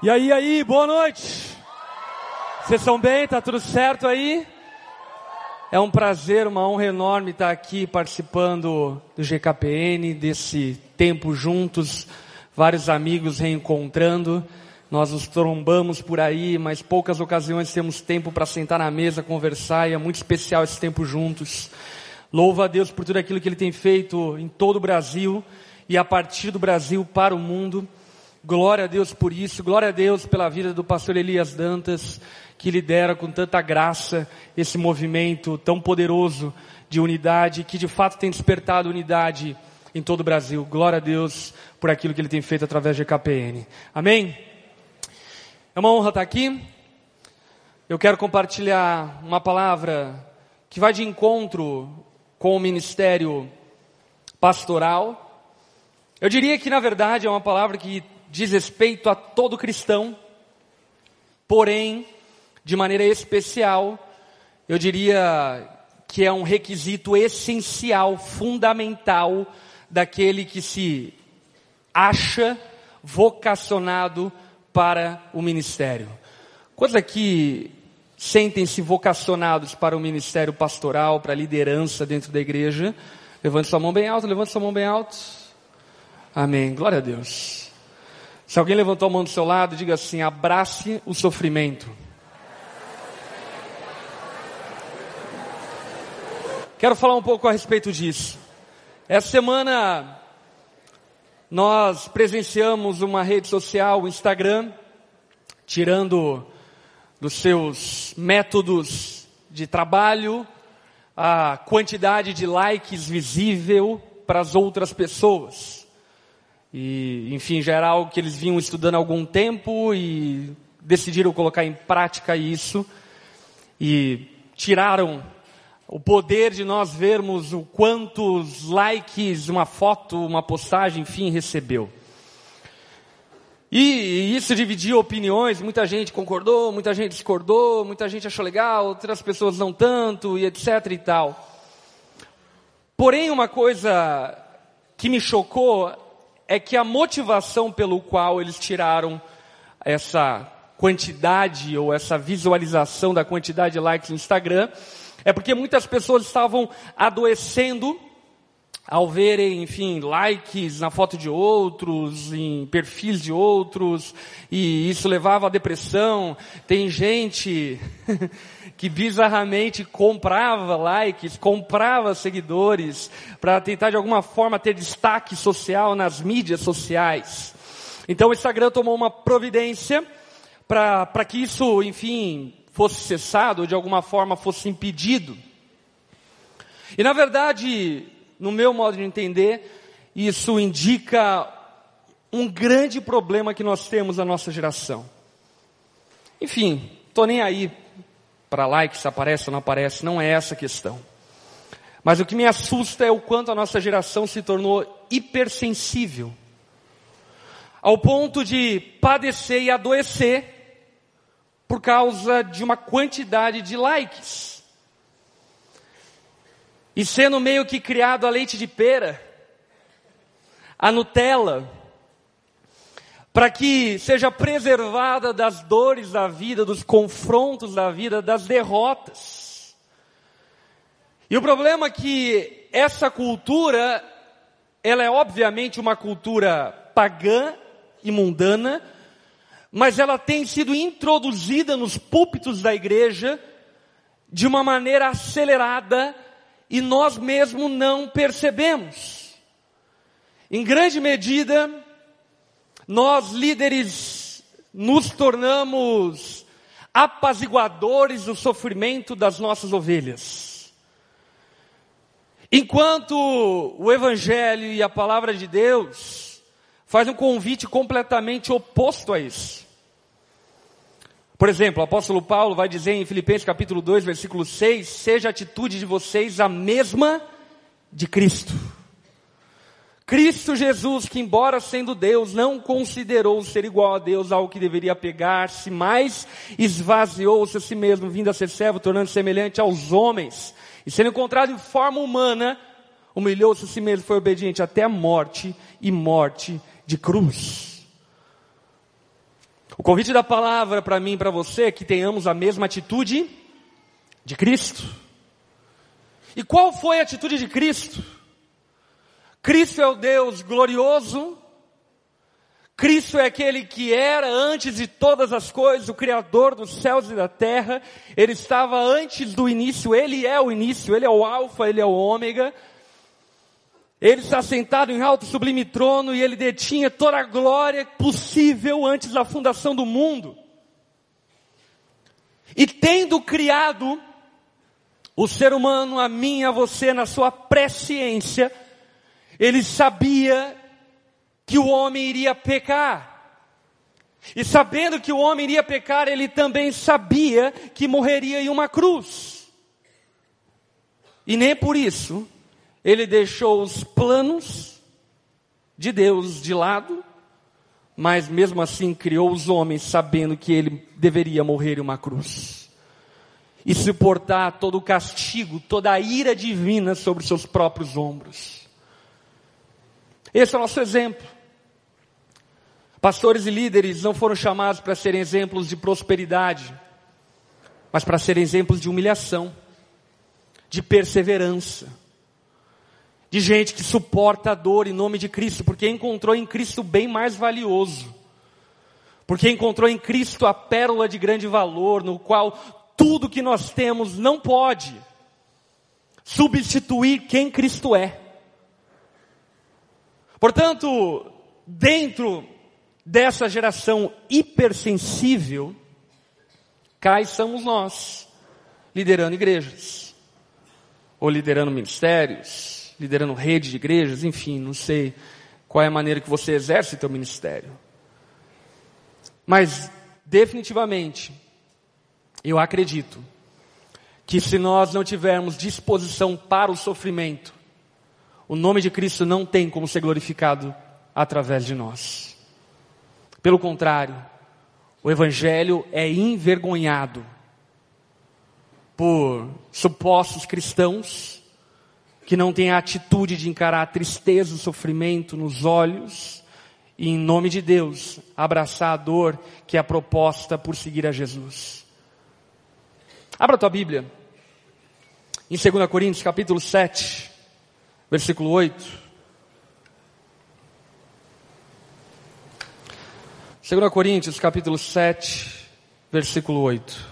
E aí, aí, boa noite. Vocês estão bem? Tá tudo certo aí? É um prazer, uma honra enorme estar aqui participando do GKPN, desse tempo juntos, vários amigos reencontrando. Nós nos trombamos por aí, mas poucas ocasiões temos tempo para sentar na mesa, conversar, e é muito especial esse tempo juntos. Louva a Deus por tudo aquilo que Ele tem feito em todo o Brasil e a partir do Brasil para o mundo. Glória a Deus por isso, glória a Deus pela vida do pastor Elias Dantas, que lidera com tanta graça esse movimento tão poderoso de unidade, que de fato tem despertado unidade em todo o Brasil. Glória a Deus por aquilo que ele tem feito através de KPN. Amém? É uma honra estar aqui. Eu quero compartilhar uma palavra que vai de encontro com o ministério pastoral. Eu diria que na verdade é uma palavra que diz respeito a todo cristão, porém, de maneira especial, eu diria que é um requisito essencial, fundamental, daquele que se acha vocacionado para o ministério. Quantos aqui sentem-se vocacionados para o ministério pastoral, para a liderança dentro da igreja? Levante sua mão bem alto, levante sua mão bem alto. Amém. Glória a Deus. Se alguém levantou a mão do seu lado, diga assim: abrace o sofrimento. Quero falar um pouco a respeito disso. Essa semana nós presenciamos uma rede social, o Instagram, tirando dos seus métodos de trabalho a quantidade de likes visível para as outras pessoas. E, enfim, já era algo que eles vinham estudando há algum tempo e decidiram colocar em prática isso. E tiraram o poder de nós vermos o quantos likes uma foto, uma postagem, enfim, recebeu. E isso dividiu opiniões, muita gente concordou, muita gente discordou, muita gente achou legal, outras pessoas não tanto, e etc e tal. Porém, uma coisa que me chocou é que a motivação pelo qual eles tiraram essa quantidade ou essa visualização da quantidade de likes no Instagram é porque muitas pessoas estavam adoecendo ao verem, enfim, likes na foto de outros, em perfis de outros, e isso levava à depressão. Tem gente que bizarramente comprava likes, comprava seguidores, para tentar de alguma forma ter destaque social nas mídias sociais. Então o Instagram tomou uma providência para que isso, enfim, fosse cessado, ou de alguma forma fosse impedido. E na verdade, no meu modo de entender, isso indica um grande problema que nós temos na nossa geração. Enfim, tô nem aí para like se aparece ou não aparece, não é essa a questão. Mas o que me assusta é o quanto a nossa geração se tornou hipersensível. Ao ponto de padecer e adoecer por causa de uma quantidade de likes. E sendo meio que criado a leite de pera, a Nutella, para que seja preservada das dores da vida, dos confrontos da vida, das derrotas. E o problema é que essa cultura, ela é obviamente uma cultura pagã e mundana, mas ela tem sido introduzida nos púlpitos da igreja de uma maneira acelerada e nós mesmos não percebemos. Em grande medida, nós líderes nos tornamos apaziguadores do sofrimento das nossas ovelhas. Enquanto o Evangelho e a palavra de Deus faz um convite completamente oposto a isso. Por exemplo, o apóstolo Paulo vai dizer em Filipenses capítulo 2, versículo 6, seja a atitude de vocês a mesma de Cristo. Cristo Jesus, que embora sendo Deus, não considerou ser igual a Deus algo que deveria pegar-se, mas esvaziou-se a si mesmo, vindo a ser servo, tornando-se semelhante aos homens, e sendo encontrado em forma humana, humilhou-se a si mesmo, foi obediente até a morte e morte de cruz. O convite da palavra para mim e para você é que tenhamos a mesma atitude de Cristo. E qual foi a atitude de Cristo? Cristo é o Deus glorioso, Cristo é aquele que era antes de todas as coisas, o Criador dos céus e da terra, Ele estava antes do início, Ele é o início, Ele é o Alfa, Ele é o Ômega, ele está sentado em alto sublime trono e ele detinha toda a glória possível antes da fundação do mundo. E tendo criado o ser humano, a mim a você, na sua presciência, ele sabia que o homem iria pecar. E sabendo que o homem iria pecar, ele também sabia que morreria em uma cruz. E nem por isso ele deixou os planos de Deus de lado, mas mesmo assim criou os homens sabendo que ele deveria morrer em uma cruz. E suportar todo o castigo, toda a ira divina sobre seus próprios ombros. Esse é o nosso exemplo. Pastores e líderes não foram chamados para serem exemplos de prosperidade, mas para serem exemplos de humilhação, de perseverança, de gente que suporta a dor em nome de Cristo, porque encontrou em Cristo bem mais valioso. Porque encontrou em Cristo a pérola de grande valor, no qual tudo que nós temos não pode substituir quem Cristo é. Portanto, dentro dessa geração hipersensível, cá estamos nós, liderando igrejas, ou liderando ministérios, liderando rede de igrejas, enfim, não sei qual é a maneira que você exerce o teu ministério. Mas, definitivamente, eu acredito que se nós não tivermos disposição para o sofrimento, o nome de Cristo não tem como ser glorificado através de nós. Pelo contrário, o Evangelho é envergonhado por supostos cristãos que não tem a atitude de encarar a tristeza, o sofrimento nos olhos e, em nome de Deus, abraçar a dor que é a proposta por seguir a Jesus. Abra tua Bíblia. Em 2 Coríntios, capítulo 7, versículo 8. 2 Coríntios, capítulo 7, versículo 8.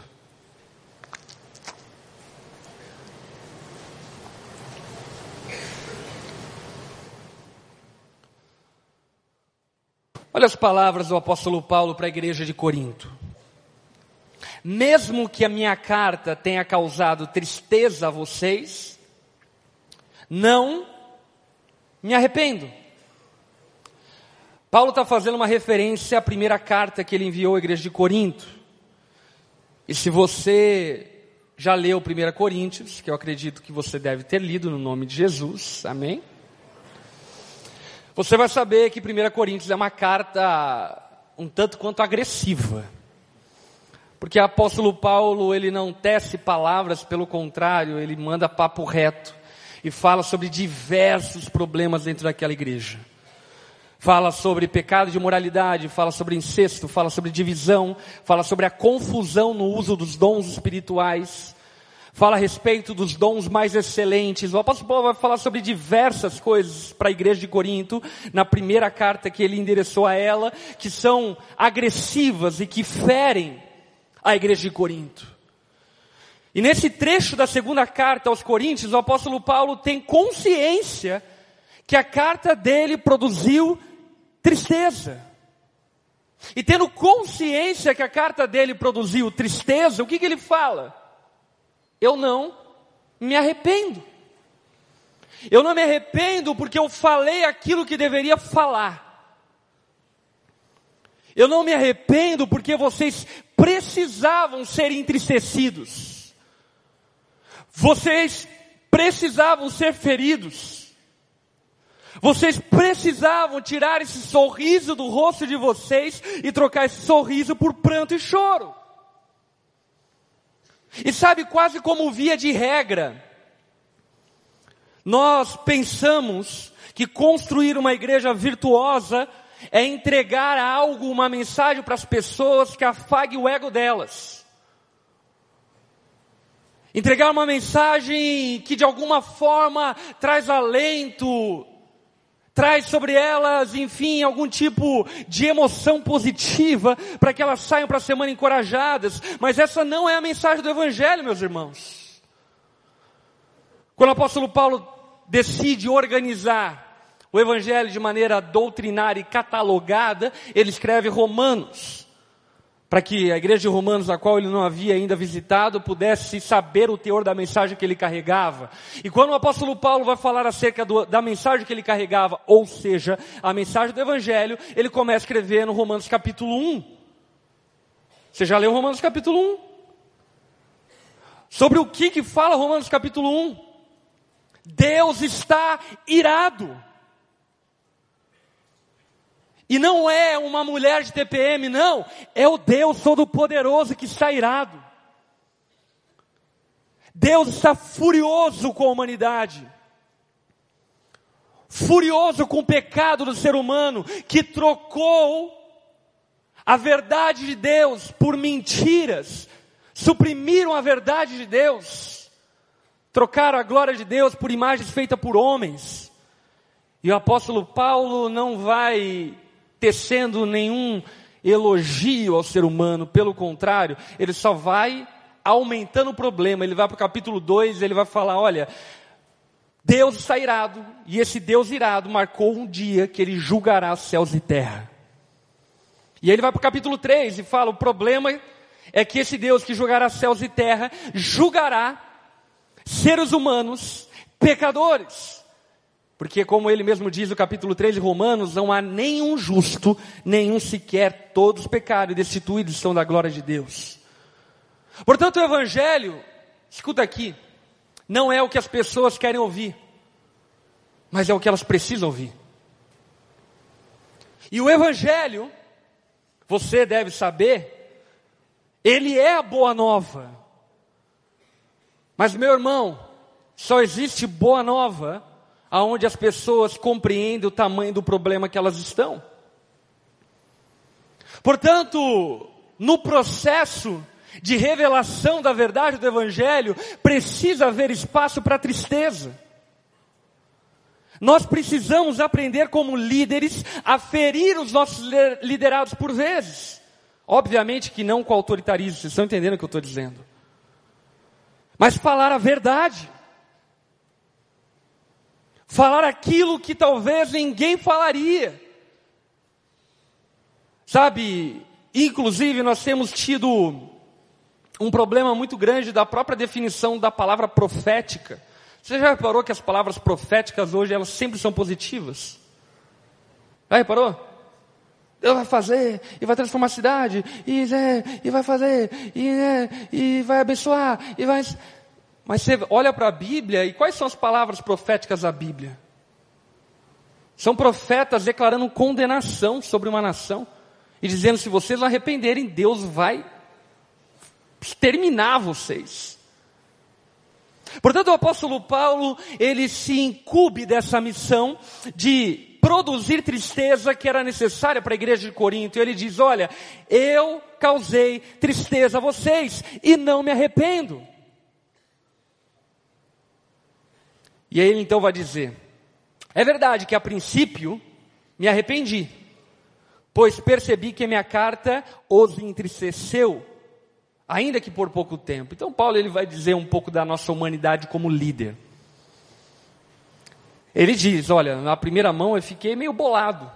Olha as palavras do apóstolo Paulo para a igreja de Corinto. Mesmo que a minha carta tenha causado tristeza a vocês, não me arrependo. Paulo está fazendo uma referência à primeira carta que ele enviou à igreja de Corinto. E se você já leu 1 Coríntios, que eu acredito que você deve ter lido no nome de Jesus, amém? Você vai saber que 1 Coríntios é uma carta um tanto quanto agressiva. Porque o apóstolo Paulo, ele não tece palavras, pelo contrário, ele manda papo reto e fala sobre diversos problemas dentro daquela igreja. Fala sobre pecado de moralidade, fala sobre incesto, fala sobre divisão, fala sobre a confusão no uso dos dons espirituais, fala a respeito dos dons mais excelentes. O apóstolo Paulo vai falar sobre diversas coisas para a igreja de Corinto, na primeira carta que ele endereçou a ela, que são agressivas e que ferem a igreja de Corinto. E nesse trecho da segunda carta aos Coríntios, o apóstolo Paulo tem consciência que a carta dele produziu tristeza. E tendo consciência que a carta dele produziu tristeza, o que, que ele fala? Eu não me arrependo. Eu não me arrependo porque eu falei aquilo que deveria falar. Eu não me arrependo porque vocês precisavam ser entristecidos. Vocês precisavam ser feridos. Vocês precisavam tirar esse sorriso do rosto de vocês e trocar esse sorriso por pranto e choro. E sabe, quase como via de regra, nós pensamos que construir uma igreja virtuosa é entregar algo, uma mensagem para as pessoas que afague o ego delas. Entregar uma mensagem que de alguma forma traz alento, traz sobre elas, enfim, algum tipo de emoção positiva para que elas saiam para a semana encorajadas. Mas essa não é a mensagem do Evangelho, meus irmãos. Quando o apóstolo Paulo decide organizar o Evangelho de maneira doutrinária e catalogada, ele escreve Romanos para que a igreja de Romanos, a qual ele não havia ainda visitado, pudesse saber o teor da mensagem que ele carregava. E quando o apóstolo Paulo vai falar acerca do, da mensagem que ele carregava, ou seja, a mensagem do Evangelho, ele começa a escrever no Romanos capítulo 1. Você já leu Romanos capítulo 1? Sobre o que que fala Romanos capítulo 1? Deus está irado. E não é uma mulher de TPM, não. É o Deus Todo-Poderoso que está irado. Deus está furioso com a humanidade. Furioso com o pecado do ser humano que trocou a verdade de Deus por mentiras, suprimiram a verdade de Deus, trocaram a glória de Deus por imagens feitas por homens. E o apóstolo Paulo não vai tecendo nenhum elogio ao ser humano, pelo contrário, ele só vai aumentando o problema. Ele vai para o capítulo 2, ele vai falar: olha, Deus está irado, e esse Deus irado marcou um dia que ele julgará céus e terra. E ele vai para o capítulo 3 e fala: o problema é que esse Deus que julgará céus e terra julgará seres humanos pecadores. Porque, como ele mesmo diz no capítulo 3 de Romanos, não há nenhum justo, nenhum sequer, todos pecaram e destituídos estão da glória de Deus. Portanto, o Evangelho, escuta aqui, não é o que as pessoas querem ouvir, mas é o que elas precisam ouvir. E o Evangelho, você deve saber, ele é a boa nova. Mas, meu irmão, só existe boa nova aonde as pessoas compreendem o tamanho do problema que elas estão. Portanto, no processo de revelação da verdade do Evangelho, precisa haver espaço para tristeza. Nós precisamos aprender como líderes a ferir os nossos liderados por vezes. Obviamente que não com autoritarismo, vocês estão entendendo o que eu estou dizendo. Mas falar a verdade falar aquilo que talvez ninguém falaria. Sabe, inclusive nós temos tido um problema muito grande da própria definição da palavra profética. Você já reparou que as palavras proféticas hoje elas sempre são positivas? Já reparou? Deus vai fazer, e vai transformar a cidade, e, é, e vai fazer, e, é, e vai abençoar, e vai. Mas você olha para a Bíblia e quais são as palavras proféticas da Bíblia? São profetas declarando condenação sobre uma nação e dizendo: se vocês não arrependerem, Deus vai exterminar vocês. Portanto, o apóstolo Paulo, ele se incube dessa missão de produzir tristeza que era necessária para a igreja de Corinto. E ele diz: Olha, eu causei tristeza a vocês e não me arrependo. E aí ele então vai dizer: É verdade que a princípio me arrependi, pois percebi que minha carta os entristeceu, ainda que por pouco tempo. Então Paulo ele vai dizer um pouco da nossa humanidade como líder. Ele diz: Olha, na primeira mão eu fiquei meio bolado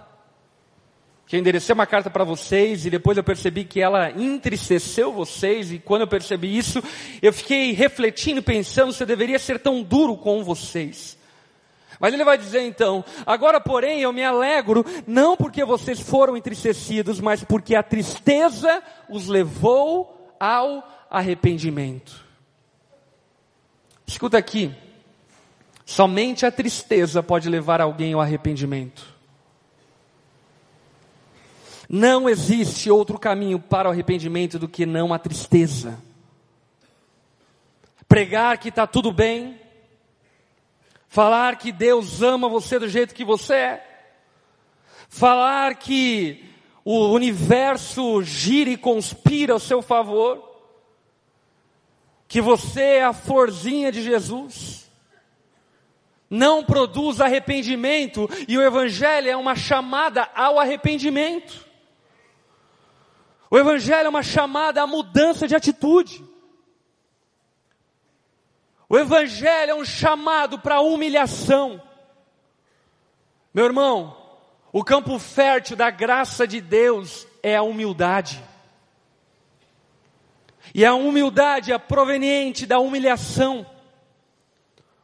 que eu enderecei uma carta para vocês e depois eu percebi que ela entristeceu vocês e quando eu percebi isso, eu fiquei refletindo, pensando se eu deveria ser tão duro com vocês. Mas ele vai dizer então: agora, porém, eu me alegro, não porque vocês foram entristecidos, mas porque a tristeza os levou ao arrependimento. Escuta aqui, somente a tristeza pode levar alguém ao arrependimento. Não existe outro caminho para o arrependimento do que não a tristeza. Pregar que está tudo bem, falar que Deus ama você do jeito que você é, falar que o universo gira e conspira ao seu favor, que você é a florzinha de Jesus, não produz arrependimento. E o Evangelho é uma chamada ao arrependimento. O Evangelho é uma chamada à mudança de atitude. O Evangelho é um chamado para a humilhação. Meu irmão, o campo fértil da graça de Deus é a humildade. E a humildade é proveniente da humilhação.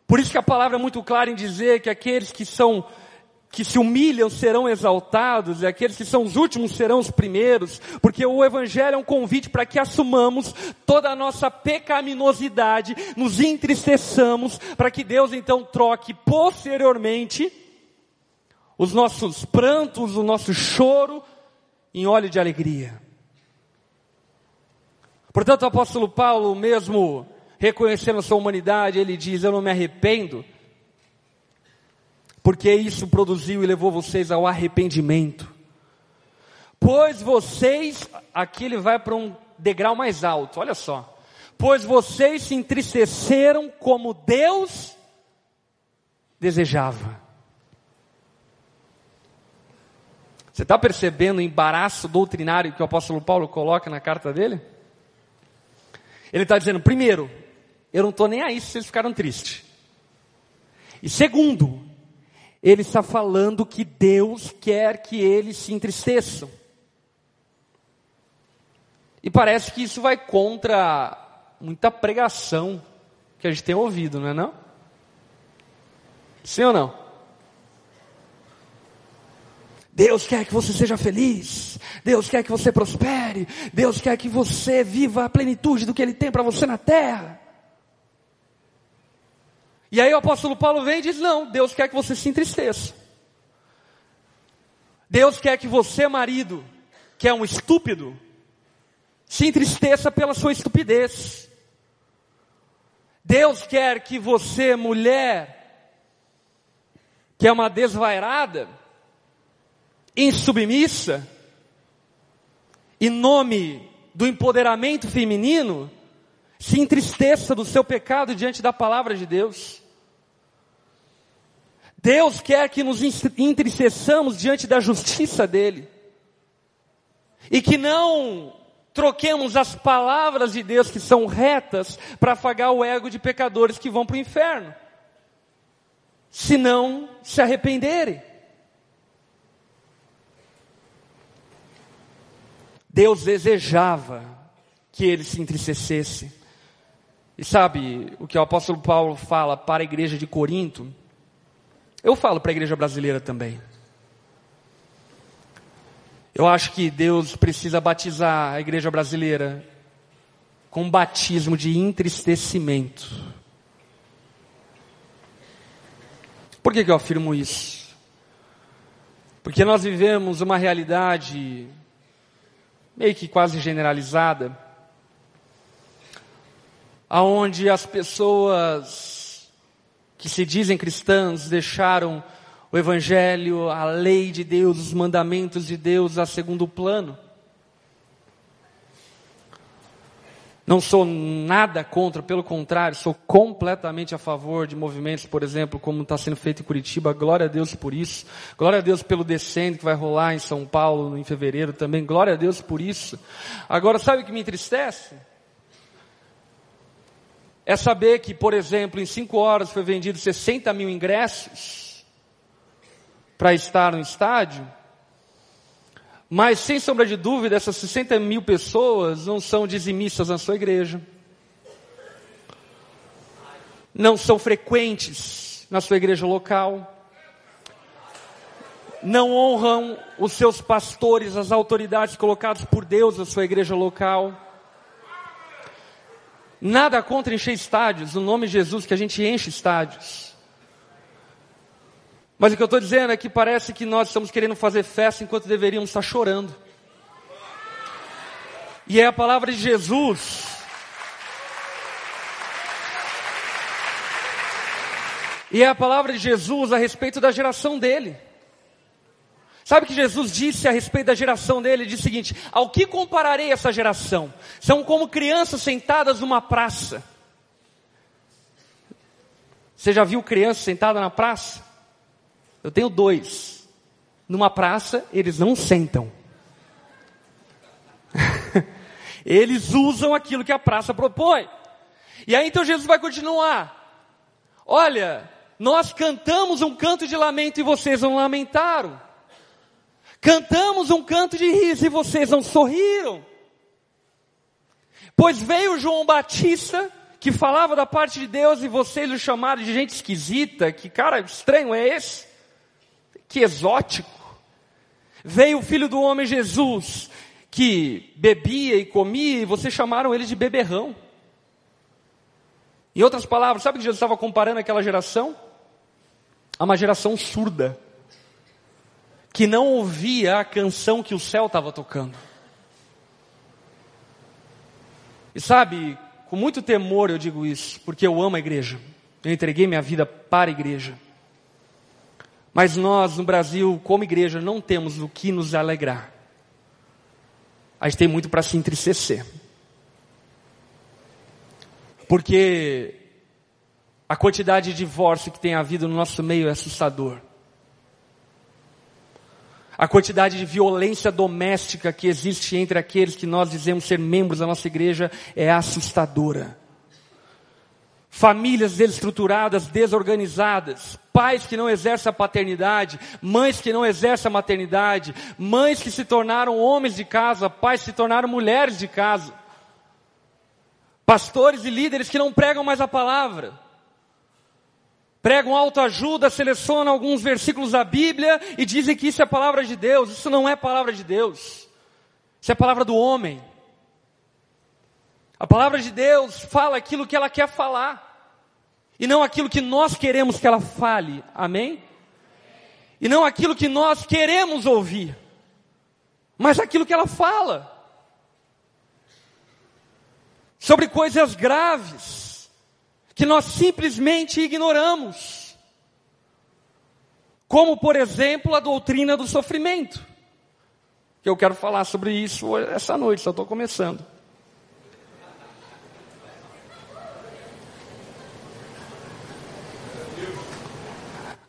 Por isso que a palavra é muito clara em dizer que aqueles que são que se humilham serão exaltados, e aqueles que são os últimos serão os primeiros, porque o Evangelho é um convite para que assumamos toda a nossa pecaminosidade, nos entristeçamos, para que Deus então troque posteriormente os nossos prantos, o nosso choro em óleo de alegria. Portanto, o apóstolo Paulo, mesmo reconhecendo a sua humanidade, ele diz: Eu não me arrependo, porque isso produziu e levou vocês ao arrependimento. Pois vocês, aqui ele vai para um degrau mais alto, olha só. Pois vocês se entristeceram como Deus desejava. Você está percebendo o embaraço doutrinário que o apóstolo Paulo coloca na carta dele? Ele está dizendo, primeiro, eu não estou nem aí se vocês ficaram tristes. E segundo, ele está falando que Deus quer que eles se entristeçam. E parece que isso vai contra muita pregação que a gente tem ouvido, não é não? Sim ou não? Deus quer que você seja feliz. Deus quer que você prospere. Deus quer que você viva a plenitude do que Ele tem para você na terra. E aí o apóstolo Paulo vem e diz: Não, Deus quer que você se entristeça. Deus quer que você, marido, que é um estúpido, se entristeça pela sua estupidez. Deus quer que você, mulher, que é uma desvairada, insubmissa, em nome do empoderamento feminino, se entristeça do seu pecado diante da palavra de Deus. Deus quer que nos entristeçamos diante da justiça dEle. E que não troquemos as palavras de Deus que são retas para afagar o ego de pecadores que vão para o inferno. Se não se arrependerem. Deus desejava que ele se entristecesse. E sabe o que o apóstolo Paulo fala para a igreja de Corinto? Eu falo para a igreja brasileira também. Eu acho que Deus precisa batizar a igreja brasileira com um batismo de entristecimento. Por que, que eu afirmo isso? Porque nós vivemos uma realidade meio que quase generalizada, aonde as pessoas que se dizem cristãs deixaram o evangelho, a lei de Deus, os mandamentos de Deus a segundo plano. Não sou nada contra, pelo contrário, sou completamente a favor de movimentos, por exemplo, como está sendo feito em Curitiba. Glória a Deus por isso. Glória a Deus pelo descendo que vai rolar em São Paulo em fevereiro também. Glória a Deus por isso. Agora, sabe o que me entristece? É saber que, por exemplo, em cinco horas foi vendido 60 mil ingressos para estar no estádio. Mas, sem sombra de dúvida, essas 60 mil pessoas não são dizimistas na sua igreja. Não são frequentes na sua igreja local. Não honram os seus pastores, as autoridades colocadas por Deus na sua igreja local. Nada contra encher estádios, no nome de Jesus que a gente enche estádios. Mas o que eu estou dizendo é que parece que nós estamos querendo fazer festa enquanto deveríamos estar chorando. E é a palavra de Jesus. E é a palavra de Jesus a respeito da geração dele. Sabe que Jesus disse a respeito da geração dele? Ele disse o seguinte: Ao que compararei essa geração? São como crianças sentadas numa praça. Você já viu criança sentada na praça? Eu tenho dois. Numa praça, eles não sentam. eles usam aquilo que a praça propõe. E aí então Jesus vai continuar. Olha, nós cantamos um canto de lamento e vocês não lamentaram. Cantamos um canto de riso e vocês não sorriram. Pois veio João Batista, que falava da parte de Deus e vocês o chamaram de gente esquisita. Que cara estranho é esse? Que exótico. Veio o filho do homem Jesus, que bebia e comia e vocês chamaram ele de beberrão. Em outras palavras, sabe que Jesus estava comparando aquela geração? A uma geração surda, que não ouvia a canção que o céu estava tocando. E sabe, com muito temor eu digo isso, porque eu amo a igreja. Eu entreguei minha vida para a igreja. Mas nós, no Brasil, como igreja, não temos o que nos alegrar. A gente tem muito para se entristecer. Porque a quantidade de divórcio que tem havido no nosso meio é assustador. A quantidade de violência doméstica que existe entre aqueles que nós dizemos ser membros da nossa igreja é assustadora. Famílias desestruturadas, desorganizadas, pais que não exercem a paternidade, mães que não exercem a maternidade, mães que se tornaram homens de casa, pais que se tornaram mulheres de casa. Pastores e líderes que não pregam mais a palavra. Pregam autoajuda, selecionam alguns versículos da Bíblia e dizem que isso é palavra de Deus. Isso não é palavra de Deus. Isso é palavra do homem. A palavra de Deus fala aquilo que ela quer falar. E não aquilo que nós queremos que ela fale. Amém? E não aquilo que nós queremos ouvir. Mas aquilo que ela fala sobre coisas graves que nós simplesmente ignoramos. Como, por exemplo, a doutrina do sofrimento. Que eu quero falar sobre isso essa noite, só estou começando.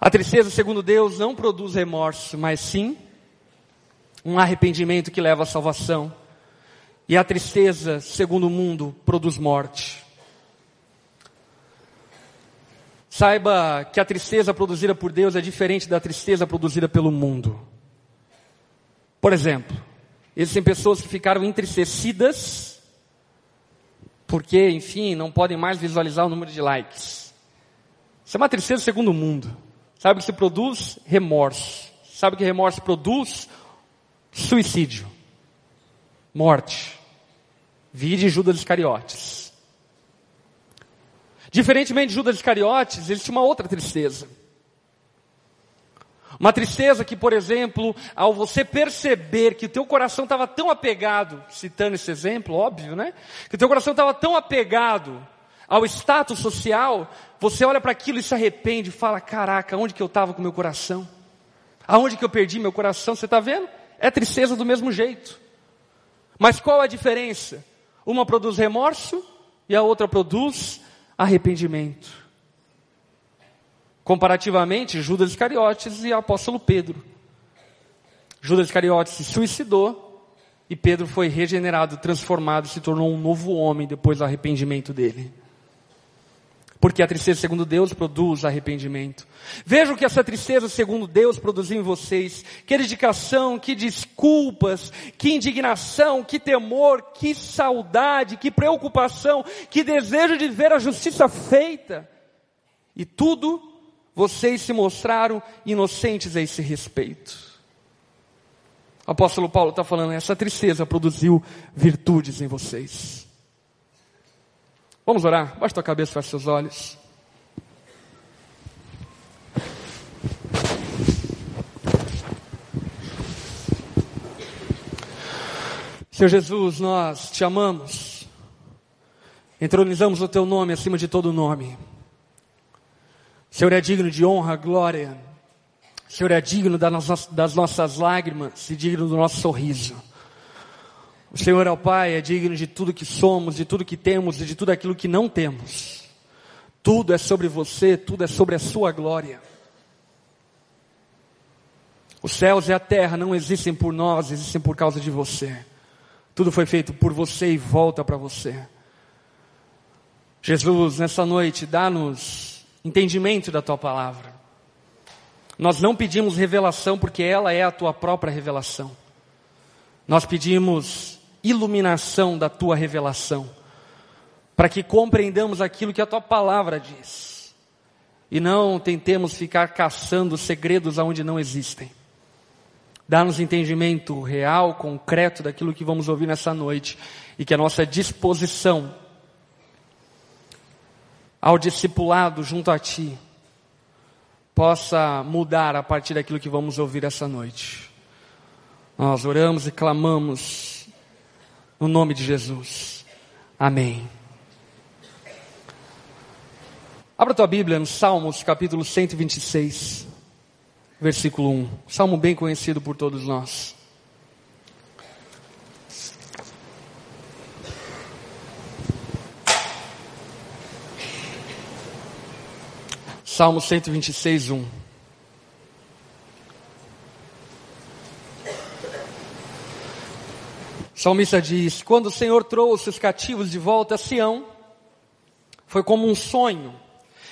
A tristeza, segundo Deus, não produz remorso, mas sim um arrependimento que leva à salvação. E a tristeza, segundo o mundo, produz morte. Saiba que a tristeza produzida por Deus é diferente da tristeza produzida pelo mundo. Por exemplo, existem pessoas que ficaram entristecidas porque, enfim, não podem mais visualizar o número de likes. Isso é uma tristeza segundo o mundo. Sabe o que se produz? Remorso. Sabe o que remorso produz? Suicídio. Morte. Vide Judas Iscariotes. Diferentemente de Judas Iscariotes, existe uma outra tristeza. Uma tristeza que, por exemplo, ao você perceber que o teu coração estava tão apegado, citando esse exemplo, óbvio, né? Que o teu coração estava tão apegado ao status social, você olha para aquilo e se arrepende e fala, caraca, onde que eu estava com meu coração? Aonde que eu perdi meu coração? Você está vendo? É tristeza do mesmo jeito. Mas qual a diferença? Uma produz remorso e a outra produz arrependimento. Comparativamente, Judas Iscariotes e apóstolo Pedro. Judas Iscariotes se suicidou e Pedro foi regenerado, transformado, se tornou um novo homem depois do arrependimento dele. Porque a tristeza, segundo Deus, produz arrependimento. Vejam que essa tristeza, segundo Deus, produziu em vocês. Que dedicação, que desculpas, que indignação, que temor, que saudade, que preocupação, que desejo de ver a justiça feita. E tudo, vocês se mostraram inocentes a esse respeito. O apóstolo Paulo está falando, essa tristeza produziu virtudes em vocês. Vamos orar? Baixa tua cabeça, fecha seus olhos. Senhor Jesus, nós te amamos. Entronizamos o teu nome acima de todo nome. Senhor é digno de honra, glória, Senhor é digno das nossas lágrimas e digno do nosso sorriso. O Senhor é o Pai, é digno de tudo que somos, de tudo que temos e de tudo aquilo que não temos. Tudo é sobre você, tudo é sobre a sua glória. Os céus e a terra não existem por nós, existem por causa de você. Tudo foi feito por você e volta para você. Jesus, nessa noite, dá-nos entendimento da tua palavra. Nós não pedimos revelação porque ela é a tua própria revelação. Nós pedimos iluminação da tua revelação, para que compreendamos aquilo que a tua palavra diz. E não tentemos ficar caçando segredos aonde não existem. Dá-nos entendimento real, concreto daquilo que vamos ouvir nessa noite e que a nossa disposição ao discipulado junto a Ti possa mudar a partir daquilo que vamos ouvir essa noite. Nós oramos e clamamos no nome de Jesus. Amém. Abra tua Bíblia no Salmos capítulo 126 versículo 1. Salmo bem conhecido por todos nós. Salmo 126, 1. Salmista diz: Quando o Senhor trouxe os cativos de volta a Sião, foi como um sonho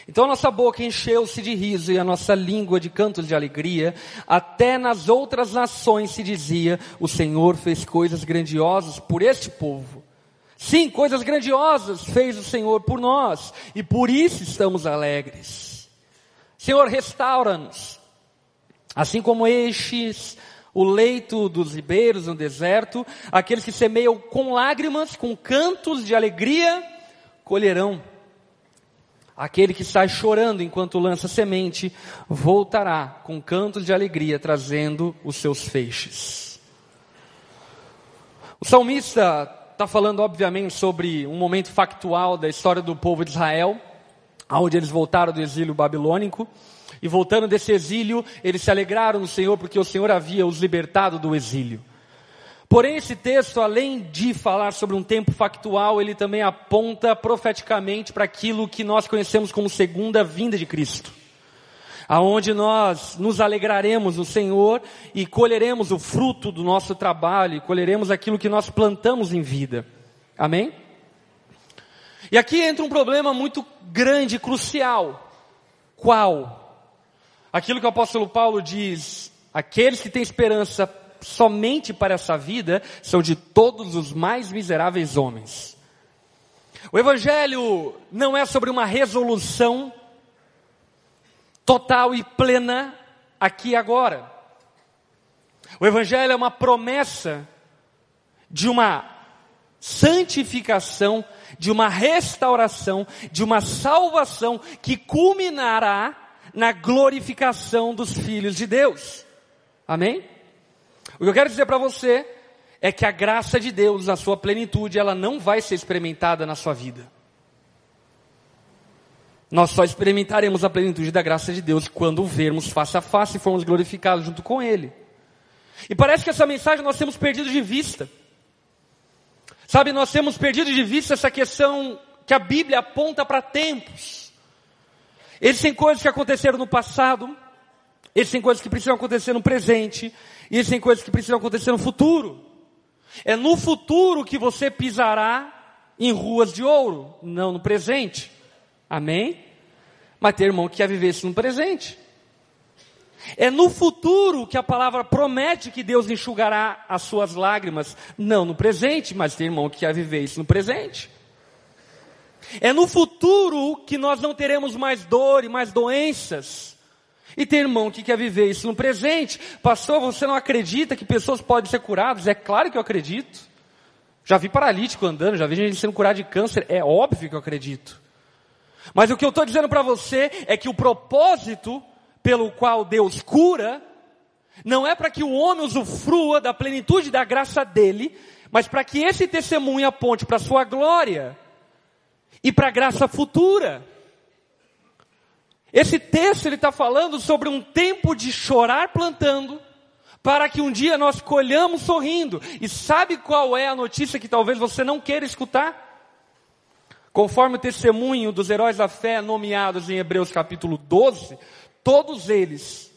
então a nossa boca encheu-se de riso e a nossa língua de cantos de alegria. Até nas outras nações se dizia: O Senhor fez coisas grandiosas por este povo. Sim, coisas grandiosas fez o Senhor por nós e por isso estamos alegres. Senhor, restaura-nos. Assim como estes o leito dos ribeiros no deserto, aqueles que semeiam com lágrimas, com cantos de alegria, colherão. Aquele que sai chorando enquanto lança semente, voltará com cantos de alegria, trazendo os seus feixes. O salmista está falando, obviamente, sobre um momento factual da história do povo de Israel, onde eles voltaram do exílio babilônico. E voltando desse exílio, eles se alegraram no Senhor, porque o Senhor havia os libertado do exílio. Porém, esse texto, além de falar sobre um tempo factual, ele também aponta profeticamente para aquilo que nós conhecemos como segunda vinda de Cristo. Aonde nós nos alegraremos no Senhor e colheremos o fruto do nosso trabalho, e colheremos aquilo que nós plantamos em vida. Amém? E aqui entra um problema muito grande, crucial. Qual? Aquilo que o apóstolo Paulo diz, aqueles que têm esperança somente para essa vida são de todos os mais miseráveis homens. O Evangelho não é sobre uma resolução total e plena aqui e agora. O Evangelho é uma promessa de uma santificação, de uma restauração, de uma salvação que culminará na glorificação dos filhos de Deus. Amém? O que eu quero dizer para você é que a graça de Deus, na sua plenitude, ela não vai ser experimentada na sua vida. Nós só experimentaremos a plenitude da graça de Deus quando o vermos face a face e formos glorificados junto com Ele. E parece que essa mensagem nós temos perdido de vista. Sabe, nós temos perdido de vista essa questão que a Bíblia aponta para tempos. Existem coisas que aconteceram no passado, existem coisas que precisam acontecer no presente, Existem coisas que precisam acontecer no futuro. É no futuro que você pisará em ruas de ouro, não no presente. Amém? Mas tem irmão que quer viver isso no presente. É no futuro que a palavra promete que Deus enxugará as suas lágrimas, não no presente, mas tem irmão que quer viver isso no presente. É no futuro que nós não teremos mais dor e mais doenças. E tem irmão que quer viver isso no presente. Pastor, você não acredita que pessoas podem ser curadas? É claro que eu acredito. Já vi paralítico andando, já vi gente sendo curado de câncer. É óbvio que eu acredito. Mas o que eu estou dizendo para você é que o propósito pelo qual Deus cura não é para que o homem usufrua da plenitude da graça dele, mas para que esse testemunho aponte para a sua glória e para a graça futura. Esse texto ele está falando sobre um tempo de chorar plantando, para que um dia nós colhamos sorrindo. E sabe qual é a notícia que talvez você não queira escutar? Conforme o testemunho dos heróis da fé nomeados em Hebreus capítulo 12, todos eles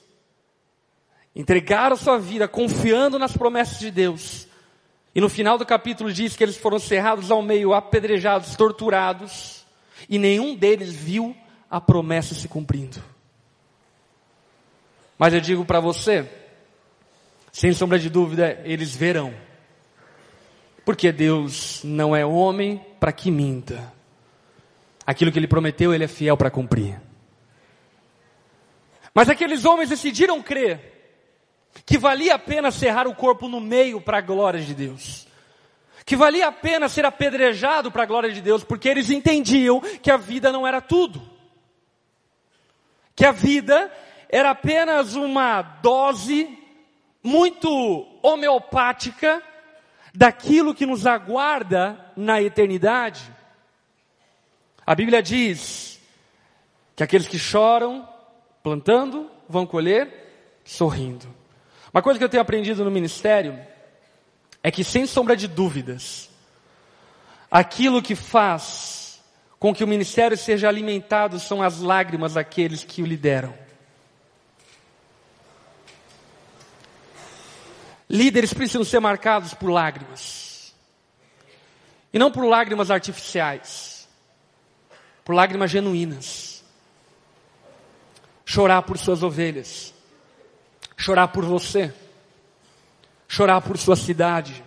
entregaram sua vida confiando nas promessas de Deus. E no final do capítulo diz que eles foram cerrados ao meio, apedrejados, torturados, e nenhum deles viu a promessa se cumprindo. Mas eu digo para você, sem sombra de dúvida, eles verão. Porque Deus não é homem para que minta. Aquilo que ele prometeu, ele é fiel para cumprir. Mas aqueles homens decidiram crer que valia a pena serrar o corpo no meio para a glória de Deus. Que valia a pena ser apedrejado para a glória de Deus, porque eles entendiam que a vida não era tudo. Que a vida era apenas uma dose muito homeopática daquilo que nos aguarda na eternidade. A Bíblia diz que aqueles que choram plantando vão colher sorrindo. Uma coisa que eu tenho aprendido no ministério é que, sem sombra de dúvidas, aquilo que faz com que o ministério seja alimentado são as lágrimas daqueles que o lideram. Líderes precisam ser marcados por lágrimas. E não por lágrimas artificiais. Por lágrimas genuínas. Chorar por suas ovelhas. Chorar por você. Chorar por sua cidade.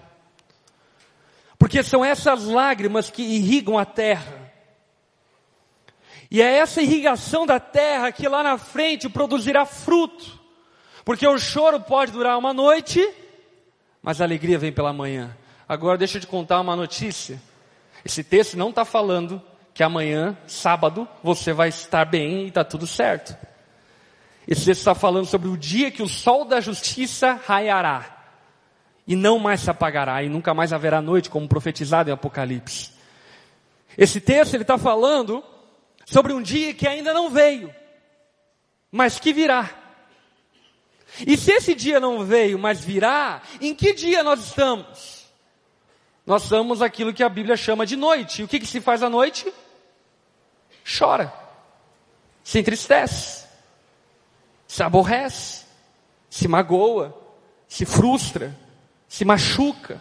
Porque são essas lágrimas que irrigam a terra. E é essa irrigação da terra que lá na frente produzirá fruto. Porque o choro pode durar uma noite, mas a alegria vem pela manhã. Agora deixa eu te contar uma notícia. Esse texto não está falando que amanhã, sábado, você vai estar bem e está tudo certo. Esse texto está falando sobre o dia que o sol da justiça raiará e não mais se apagará e nunca mais haverá noite, como profetizado em Apocalipse. Esse texto ele está falando sobre um dia que ainda não veio, mas que virá. E se esse dia não veio, mas virá, em que dia nós estamos? Nós estamos aquilo que a Bíblia chama de noite. E o que, que se faz à noite? Chora, se entristece, se aborrece, se magoa, se frustra, se machuca.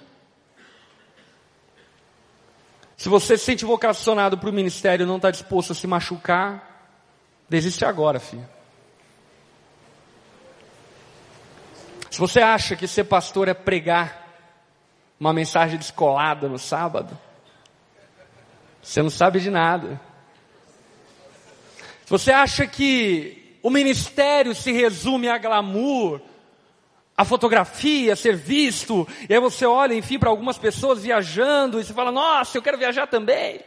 Se você se sente vocacionado para o ministério e não está disposto a se machucar, desiste agora, filho. Se você acha que ser pastor é pregar uma mensagem descolada no sábado, você não sabe de nada. Se você acha que o ministério se resume a glamour, a fotografia, ser visto, e aí você olha, enfim, para algumas pessoas viajando e você fala: Nossa, eu quero viajar também.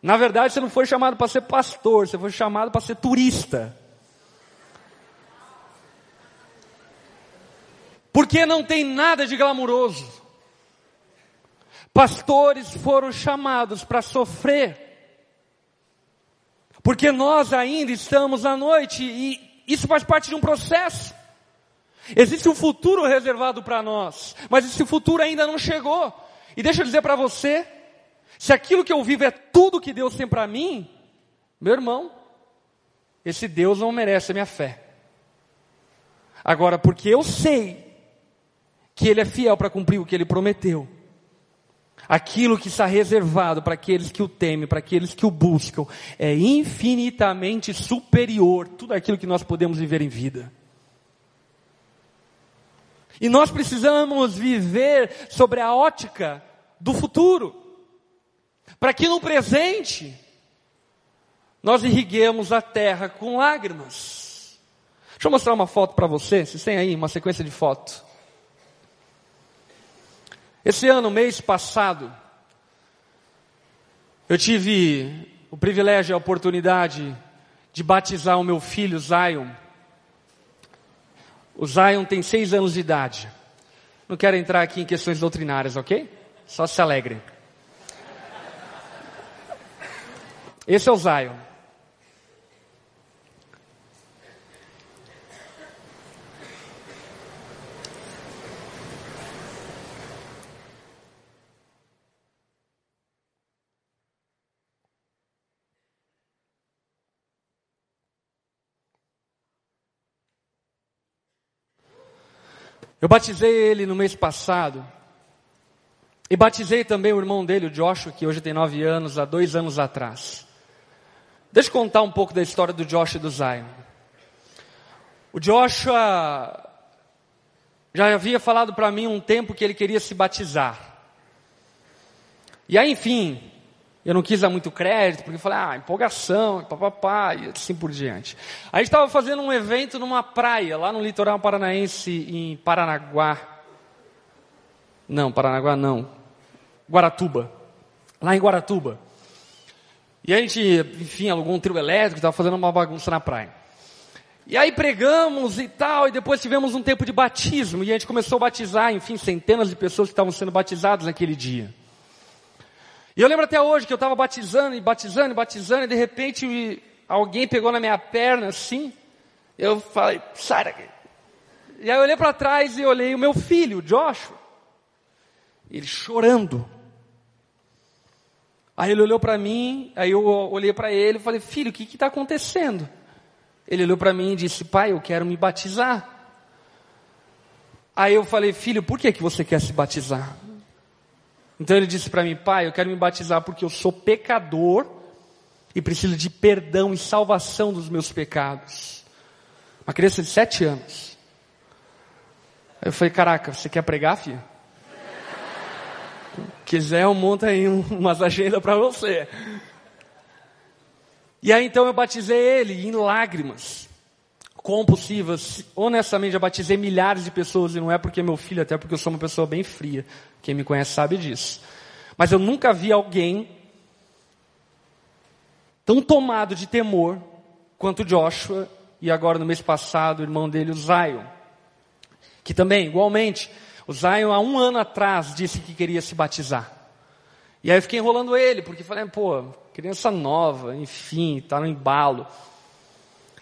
Na verdade, você não foi chamado para ser pastor, você foi chamado para ser turista. Porque não tem nada de glamuroso. Pastores foram chamados para sofrer. Porque nós ainda estamos à noite e isso faz parte de um processo. Existe um futuro reservado para nós, mas esse futuro ainda não chegou. E deixa eu dizer para você, se aquilo que eu vivo é tudo que Deus tem para mim, meu irmão, esse Deus não merece a minha fé. Agora, porque eu sei que Ele é fiel para cumprir o que Ele prometeu. Aquilo que está reservado para aqueles que o temem, para aqueles que o buscam, é infinitamente superior tudo aquilo que nós podemos viver em vida. E nós precisamos viver sobre a ótica do futuro, para que no presente nós irriguemos a terra com lágrimas. Deixa eu mostrar uma foto para você, vocês têm aí uma sequência de fotos. Esse ano, mês passado, eu tive o privilégio e a oportunidade de batizar o meu filho Zion. O Zion tem seis anos de idade. Não quero entrar aqui em questões doutrinárias, ok? Só se alegre. Esse é o Zion. Eu batizei ele no mês passado. E batizei também o irmão dele, o Joshua, que hoje tem nove anos, há dois anos atrás. Deixa eu contar um pouco da história do Joshua e do Zion. O Joshua já havia falado para mim um tempo que ele queria se batizar. E aí, enfim, eu não quis dar muito crédito, porque eu falei, ah, empolgação, papapá, e assim por diante. Aí estava fazendo um evento numa praia, lá no litoral paranaense, em Paranaguá. Não, Paranaguá não. Guaratuba. Lá em Guaratuba. E a gente, enfim, alugou um trio elétrico, estava fazendo uma bagunça na praia. E aí pregamos e tal, e depois tivemos um tempo de batismo, e a gente começou a batizar, enfim, centenas de pessoas que estavam sendo batizadas naquele dia. E eu lembro até hoje que eu estava batizando e batizando e batizando, e de repente alguém pegou na minha perna assim, eu falei, sai daqui. E aí eu olhei para trás e olhei o meu filho, Joshua, ele chorando. Aí ele olhou para mim, aí eu olhei para ele e falei, filho, o que está acontecendo? Ele olhou para mim e disse: Pai, eu quero me batizar. Aí eu falei: Filho, por que, que você quer se batizar? Então ele disse para mim: Pai, eu quero me batizar porque eu sou pecador e preciso de perdão e salvação dos meus pecados. Uma criança de sete anos. Aí eu falei: Caraca, você quer pregar, filho? Quiser, eu monto aí umas agendas para você. E aí então eu batizei ele em lágrimas, compulsivas. Honestamente, eu batizei milhares de pessoas e não é porque é meu filho, até porque eu sou uma pessoa bem fria. Quem me conhece sabe disso. Mas eu nunca vi alguém tão tomado de temor quanto Joshua e agora no mês passado o irmão dele, o Zion. Que também, igualmente, o Zion há um ano atrás disse que queria se batizar. E aí eu fiquei enrolando ele, porque falei, pô, criança nova, enfim, está no embalo.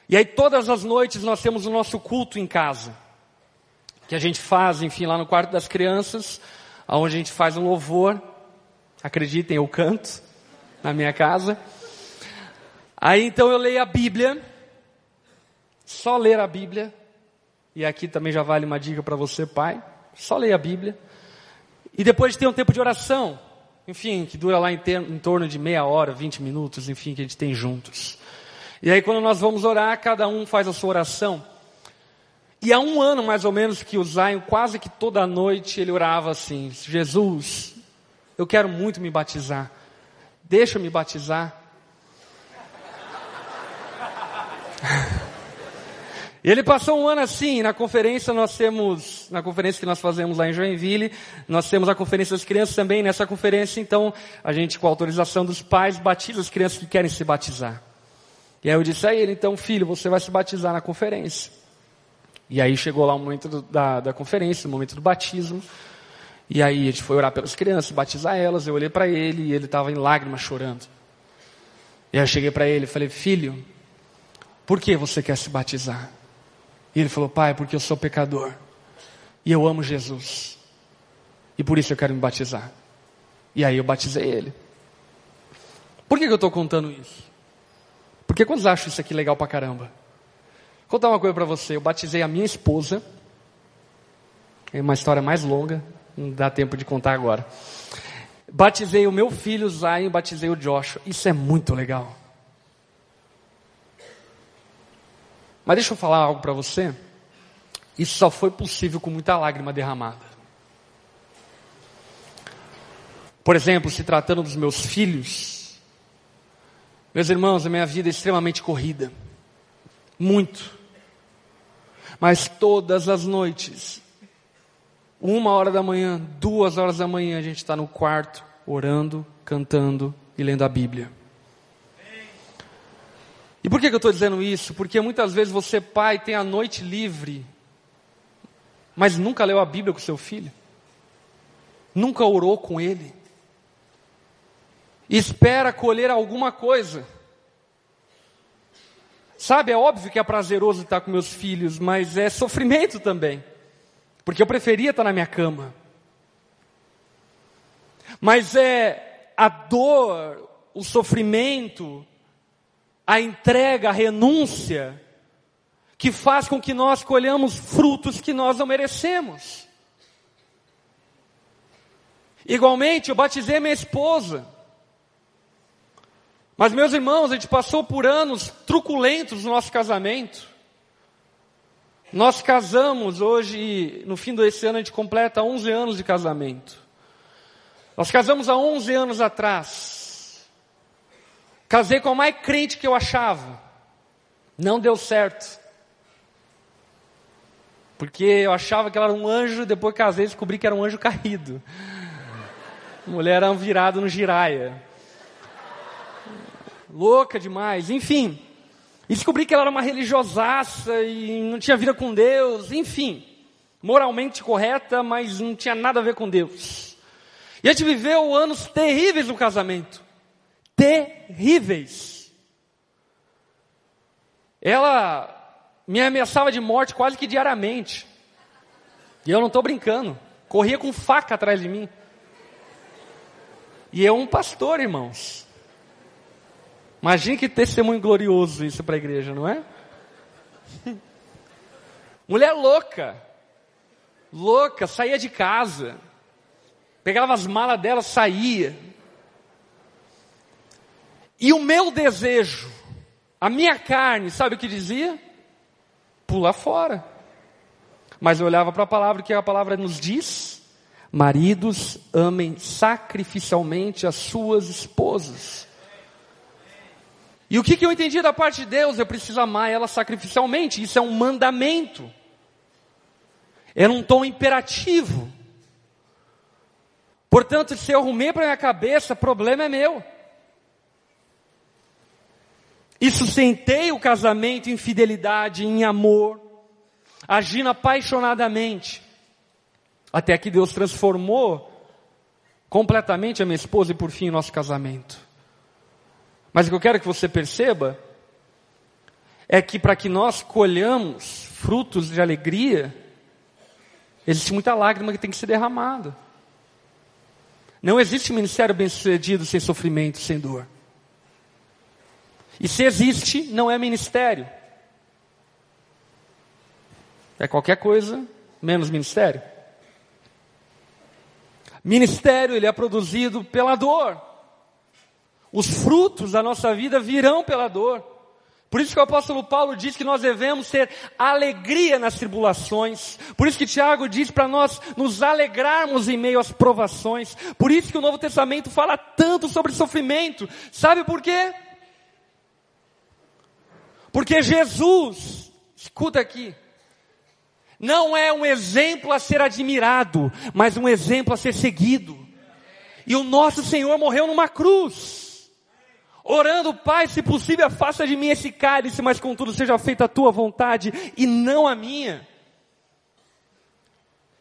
E aí todas as noites nós temos o nosso culto em casa, que a gente faz, enfim, lá no quarto das crianças, onde a gente faz um louvor. Acreditem, eu canto na minha casa. Aí então eu leio a Bíblia, só ler a Bíblia, e aqui também já vale uma dica para você, pai, só leia a Bíblia. E depois tem um tempo de oração enfim, que dura lá em, ter, em torno de meia hora, 20 minutos, enfim, que a gente tem juntos. E aí quando nós vamos orar, cada um faz a sua oração. E há um ano mais ou menos que o Zion, quase que toda noite, ele orava assim: Jesus, eu quero muito me batizar. Deixa eu me batizar. Ele passou um ano assim, na conferência nós temos, na conferência que nós fazemos lá em Joinville, nós temos a conferência das crianças também, nessa conferência então, a gente com a autorização dos pais batiza as crianças que querem se batizar. E aí eu disse a ele, então filho, você vai se batizar na conferência. E aí chegou lá o momento do, da, da conferência, o momento do batismo, e aí a gente foi orar pelas crianças, batizar elas, eu olhei para ele e ele estava em lágrimas chorando. E aí eu cheguei para ele e falei, filho, por que você quer se batizar? E ele falou: Pai, porque eu sou pecador. E eu amo Jesus. E por isso eu quero me batizar. E aí eu batizei ele. Por que, que eu estou contando isso? Porque quando acho isso aqui legal pra caramba? Vou contar uma coisa para você. Eu batizei a minha esposa. É uma história mais longa. Não dá tempo de contar agora. Batizei o meu filho Zion, batizei o Joshua. Isso é muito legal. Mas deixa eu falar algo para você. Isso só foi possível com muita lágrima derramada. Por exemplo, se tratando dos meus filhos, meus irmãos, a minha vida é extremamente corrida. Muito. Mas todas as noites, uma hora da manhã, duas horas da manhã, a gente está no quarto, orando, cantando e lendo a Bíblia. E por que, eu estou dizendo isso? Porque muitas vezes você, pai, tem a noite livre, mas nunca leu a Bíblia com seu filho, nunca orou com ele, espera colher alguma coisa. Sabe, é óbvio que é prazeroso estar com meus filhos, mas é sofrimento também, porque eu preferia estar na minha cama. Mas é a dor, o sofrimento, a entrega, a renúncia, que faz com que nós colhamos frutos que nós não merecemos. Igualmente, eu batizei minha esposa. Mas, meus irmãos, a gente passou por anos truculentos no nosso casamento. Nós casamos hoje, no fim desse ano, a gente completa 11 anos de casamento. Nós casamos há 11 anos atrás. Casei com a mais crente que eu achava. Não deu certo. Porque eu achava que ela era um anjo, depois casei e descobri que era um anjo caído. A mulher era um virado no giraia. Louca demais, enfim. E descobri que ela era uma religiosaça e não tinha vida com Deus, enfim. Moralmente correta, mas não tinha nada a ver com Deus. E a gente viveu anos terríveis no casamento. Terríveis. Ela me ameaçava de morte quase que diariamente. E eu não estou brincando. Corria com faca atrás de mim. E é um pastor, irmãos. Imagine que testemunho glorioso isso para a igreja, não é? Mulher louca. Louca, saía de casa. Pegava as malas dela, saía. E o meu desejo, a minha carne, sabe o que dizia? Pula fora. Mas eu olhava para a palavra, que a palavra nos diz? Maridos, amem sacrificialmente as suas esposas. E o que, que eu entendi da parte de Deus? Eu preciso amar ela sacrificialmente. Isso é um mandamento. É um tom imperativo. Portanto, se eu arrumei para minha cabeça, problema é meu. E sustentei o casamento em fidelidade, em amor, agindo apaixonadamente. Até que Deus transformou completamente a minha esposa e por fim o nosso casamento. Mas o que eu quero que você perceba é que para que nós colhamos frutos de alegria, existe muita lágrima que tem que ser derramada. Não existe ministério bem-sucedido sem sofrimento, sem dor. E se existe, não é ministério. É qualquer coisa menos ministério. Ministério, ele é produzido pela dor. Os frutos da nossa vida virão pela dor. Por isso que o apóstolo Paulo diz que nós devemos ter alegria nas tribulações. Por isso que Tiago diz para nós nos alegrarmos em meio às provações. Por isso que o Novo Testamento fala tanto sobre sofrimento. Sabe por quê? Porque Jesus, escuta aqui, não é um exemplo a ser admirado, mas um exemplo a ser seguido. E o nosso Senhor morreu numa cruz, orando, Pai, se possível, afasta de mim esse cálice, mas contudo seja feita a tua vontade e não a minha.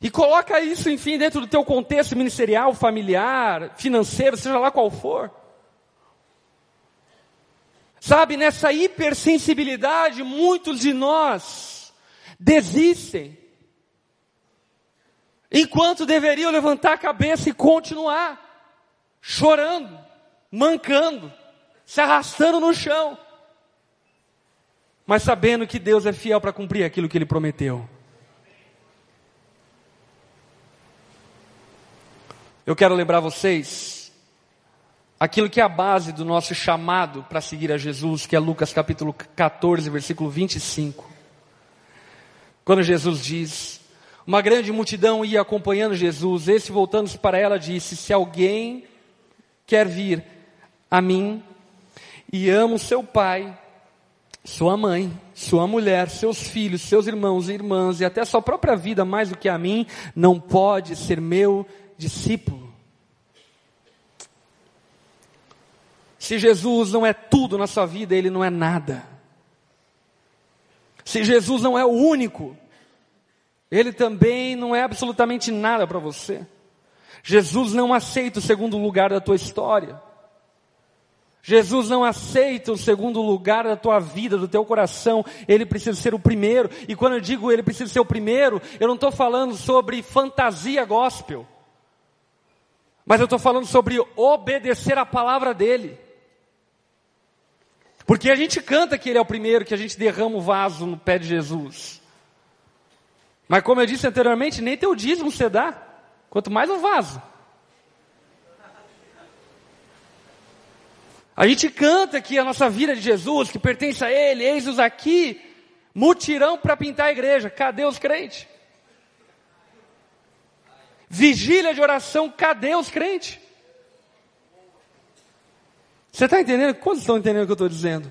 E coloca isso, enfim, dentro do teu contexto ministerial, familiar, financeiro, seja lá qual for. Sabe, nessa hipersensibilidade, muitos de nós desistem. Enquanto deveriam levantar a cabeça e continuar chorando, mancando, se arrastando no chão, mas sabendo que Deus é fiel para cumprir aquilo que Ele prometeu. Eu quero lembrar vocês aquilo que é a base do nosso chamado para seguir a Jesus, que é Lucas capítulo 14, versículo 25. Quando Jesus diz, uma grande multidão ia acompanhando Jesus, esse voltando-se para ela disse: Se alguém quer vir a mim e ama o seu pai, sua mãe, sua mulher, seus filhos, seus irmãos e irmãs e até sua própria vida mais do que a mim, não pode ser meu discípulo. Se Jesus não é tudo na sua vida, ele não é nada. Se Jesus não é o único, ele também não é absolutamente nada para você. Jesus não aceita o segundo lugar da tua história. Jesus não aceita o segundo lugar da tua vida, do teu coração. Ele precisa ser o primeiro. E quando eu digo ele precisa ser o primeiro, eu não estou falando sobre fantasia gospel. Mas eu estou falando sobre obedecer a palavra dele. Porque a gente canta que Ele é o primeiro, que a gente derrama o vaso no pé de Jesus. Mas como eu disse anteriormente, nem teu dízimo você dá, quanto mais o vaso. A gente canta que a nossa vida de Jesus, que pertence a Ele, eis-nos aqui, mutirão para pintar a igreja. Cadê os crentes? Vigília de oração, cadê os crentes? Você está entendendo? Quantos estão entendendo o que eu estou dizendo?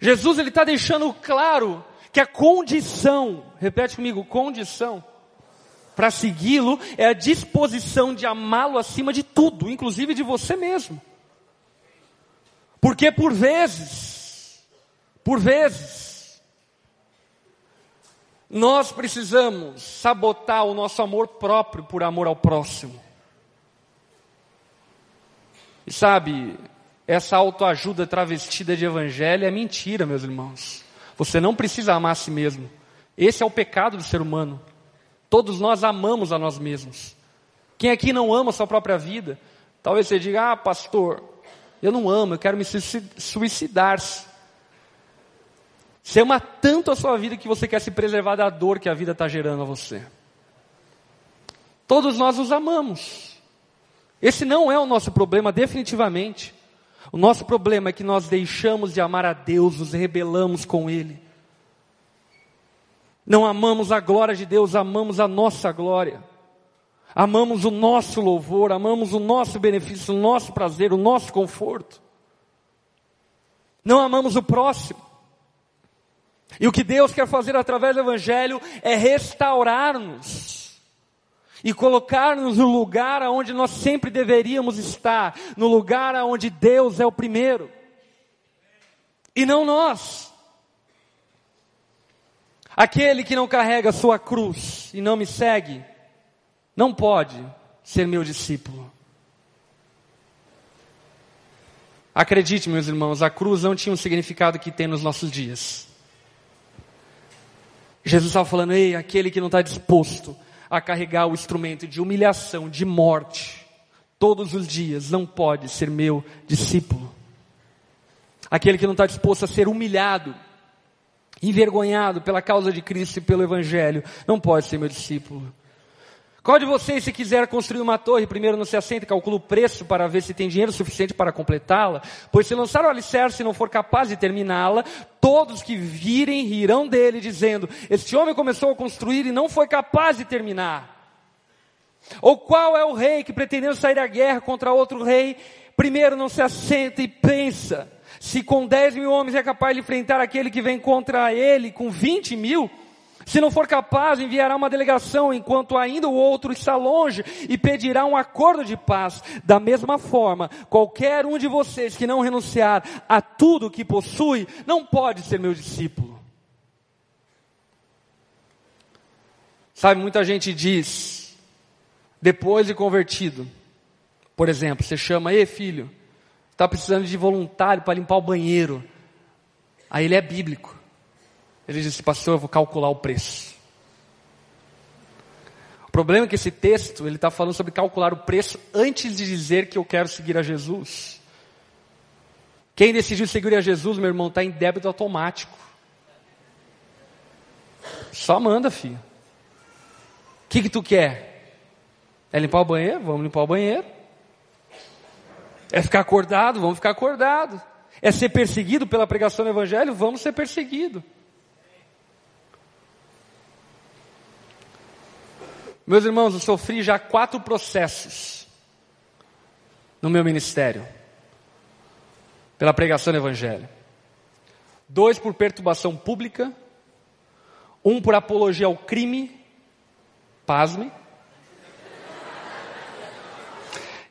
Jesus ele está deixando claro que a condição, repete comigo, condição para segui-lo é a disposição de amá-lo acima de tudo, inclusive de você mesmo. Porque por vezes, por vezes, nós precisamos sabotar o nosso amor próprio por amor ao próximo. E sabe, essa autoajuda travestida de evangelho é mentira, meus irmãos. Você não precisa amar a si mesmo. Esse é o pecado do ser humano. Todos nós amamos a nós mesmos. Quem aqui não ama a sua própria vida? Talvez você diga, ah, pastor, eu não amo, eu quero me suicidar. Você ama tanto a sua vida que você quer se preservar da dor que a vida está gerando a você. Todos nós os amamos. Esse não é o nosso problema, definitivamente. O nosso problema é que nós deixamos de amar a Deus, nos rebelamos com Ele. Não amamos a glória de Deus, amamos a nossa glória. Amamos o nosso louvor, amamos o nosso benefício, o nosso prazer, o nosso conforto. Não amamos o próximo. E o que Deus quer fazer através do Evangelho é restaurar-nos e colocar-nos no lugar aonde nós sempre deveríamos estar, no lugar aonde Deus é o primeiro e não nós. Aquele que não carrega sua cruz e não me segue, não pode ser meu discípulo. Acredite, meus irmãos, a cruz não tinha o significado que tem nos nossos dias. Jesus estava falando, ei, aquele que não está disposto a carregar o instrumento de humilhação, de morte, todos os dias, não pode ser meu discípulo. Aquele que não está disposto a ser humilhado, envergonhado pela causa de Cristo e pelo Evangelho, não pode ser meu discípulo. Qual de vocês, se quiser construir uma torre, primeiro não se assenta calcula o preço para ver se tem dinheiro suficiente para completá-la? Pois se lançar o alicerce e não for capaz de terminá-la, todos que virem rirão dele, dizendo: Este homem começou a construir e não foi capaz de terminar. Ou qual é o rei que pretendendo sair à guerra contra outro rei, primeiro não se assenta e pensa, se com 10 mil homens é capaz de enfrentar aquele que vem contra ele com 20 mil? Se não for capaz, enviará uma delegação enquanto ainda o outro está longe e pedirá um acordo de paz. Da mesma forma, qualquer um de vocês que não renunciar a tudo que possui, não pode ser meu discípulo. Sabe, muita gente diz, depois de convertido, por exemplo, você chama, ei filho, está precisando de voluntário para limpar o banheiro. Aí ele é bíblico. Ele disse, pastor, eu vou calcular o preço. O problema é que esse texto, ele está falando sobre calcular o preço antes de dizer que eu quero seguir a Jesus. Quem decidiu seguir a Jesus, meu irmão, está em débito automático. Só manda, filho. O que, que tu quer? É limpar o banheiro? Vamos limpar o banheiro. É ficar acordado? Vamos ficar acordado. É ser perseguido pela pregação do Evangelho? Vamos ser perseguidos. Meus irmãos, eu sofri já quatro processos no meu ministério pela pregação do Evangelho. Dois por perturbação pública, um por apologia ao crime, pasme,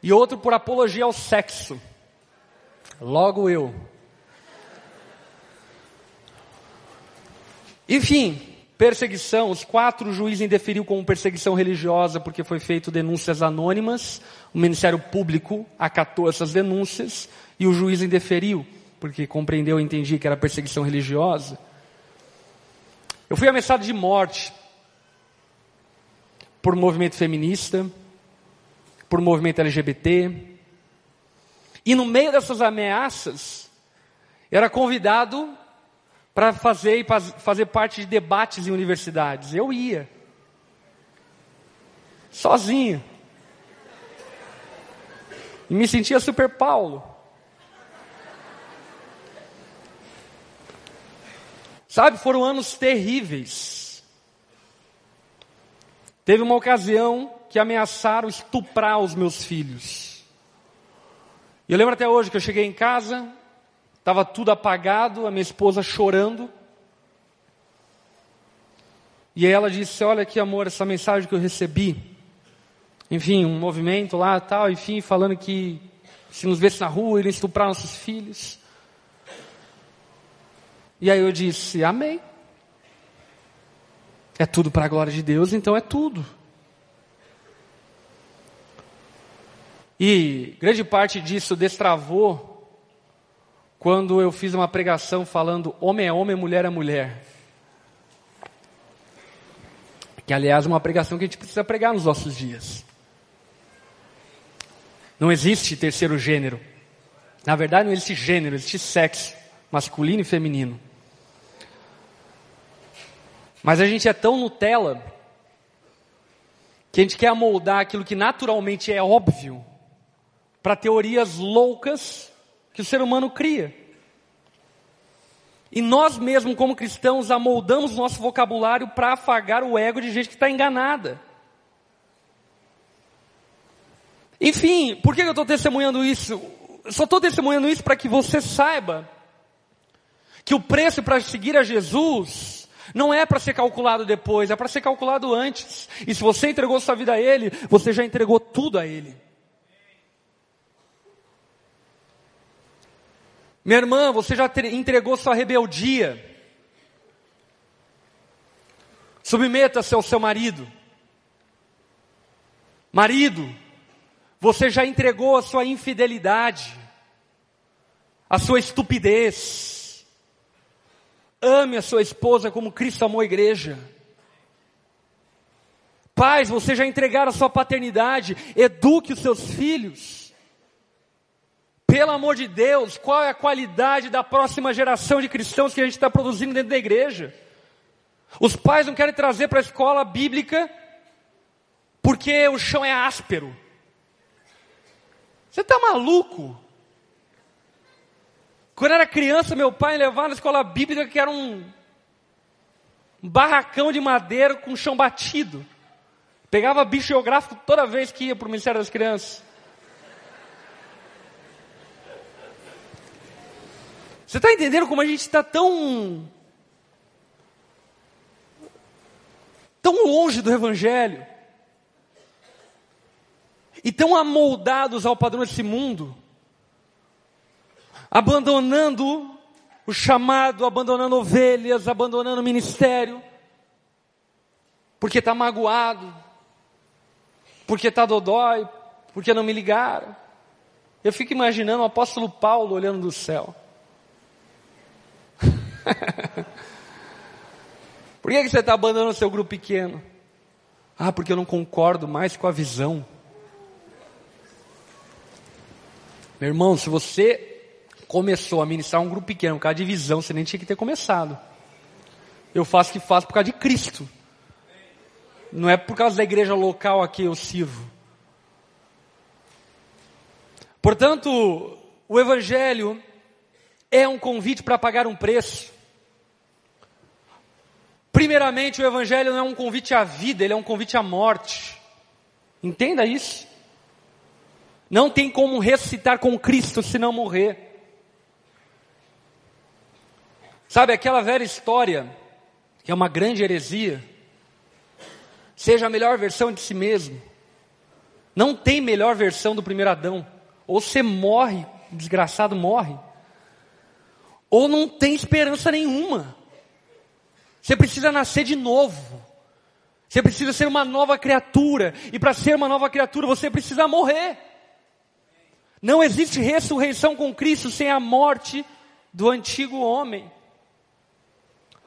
e outro por apologia ao sexo. Logo eu. Enfim, Perseguição, os quatro juízes indeferiu como perseguição religiosa porque foi feito denúncias anônimas. O Ministério Público acatou essas denúncias e o juiz indeferiu porque compreendeu e entendia que era perseguição religiosa. Eu fui ameaçado de morte por movimento feminista, por movimento LGBT. E no meio dessas ameaças, era convidado para fazer, fazer parte de debates em universidades. Eu ia. Sozinho. E me sentia super Paulo. Sabe, foram anos terríveis. Teve uma ocasião que ameaçaram estuprar os meus filhos. E eu lembro até hoje que eu cheguei em casa, estava tudo apagado, a minha esposa chorando. E ela disse: Olha aqui, amor, essa mensagem que eu recebi. Enfim, um movimento lá, tal, enfim, falando que se nos vesse na rua, iriam estuprar nossos filhos. E aí eu disse: Amém. É tudo para a glória de Deus, então é tudo. E grande parte disso destravou quando eu fiz uma pregação falando homem é homem, mulher é mulher. Que aliás é uma pregação que a gente precisa pregar nos nossos dias. Não existe terceiro gênero. Na verdade não existe gênero, existe sexo, masculino e feminino. Mas a gente é tão Nutella que a gente quer amoldar aquilo que naturalmente é óbvio para teorias loucas que o ser humano cria. E nós mesmos, como cristãos, amoldamos nosso vocabulário para afagar o ego de gente que está enganada. Enfim, por que eu estou testemunhando isso? só estou testemunhando isso para que você saiba que o preço para seguir a Jesus não é para ser calculado depois, é para ser calculado antes. E se você entregou sua vida a Ele, você já entregou tudo a Ele. Minha irmã, você já entregou sua rebeldia. Submeta-se ao seu marido. Marido, você já entregou a sua infidelidade, a sua estupidez, Ame a sua esposa como Cristo amou a igreja. Pais, você já entregaram a sua paternidade, eduque os seus filhos. Pelo amor de Deus, qual é a qualidade da próxima geração de cristãos que a gente está produzindo dentro da igreja? Os pais não querem trazer para a escola bíblica porque o chão é áspero. Você está maluco? Quando era criança, meu pai levava na escola bíblica que era um barracão de madeira com chão batido. Pegava bicho geográfico toda vez que ia para o Ministério das Crianças. Você está entendendo como a gente está tão. tão longe do Evangelho? E tão amoldados ao padrão desse mundo? abandonando o chamado, abandonando ovelhas, abandonando o ministério, porque está magoado, porque está dodói, porque não me ligaram. Eu fico imaginando o apóstolo Paulo olhando do céu. Por que, que você está abandonando o seu grupo pequeno? Ah, porque eu não concordo mais com a visão. Meu irmão, se você começou a ministrar um grupo pequeno, por causa de visão, você nem tinha que ter começado. Eu faço o que faço por causa de Cristo. Não é por causa da igreja local a que eu sirvo. Portanto, o Evangelho é um convite para pagar um preço. Primeiramente, o Evangelho não é um convite à vida, ele é um convite à morte. Entenda isso. Não tem como ressuscitar com Cristo se não morrer. Sabe aquela velha história, que é uma grande heresia? Seja a melhor versão de si mesmo. Não tem melhor versão do primeiro Adão. Ou você morre, desgraçado morre, ou não tem esperança nenhuma. Você precisa nascer de novo. Você precisa ser uma nova criatura. E para ser uma nova criatura, você precisa morrer. Não existe ressurreição com Cristo sem a morte do antigo homem.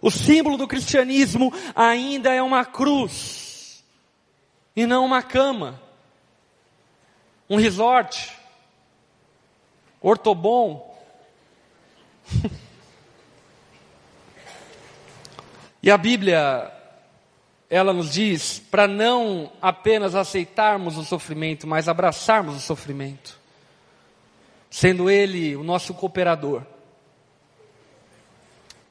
O símbolo do cristianismo ainda é uma cruz e não uma cama, um resort, ortobom. e a Bíblia, ela nos diz para não apenas aceitarmos o sofrimento, mas abraçarmos o sofrimento, sendo Ele o nosso cooperador.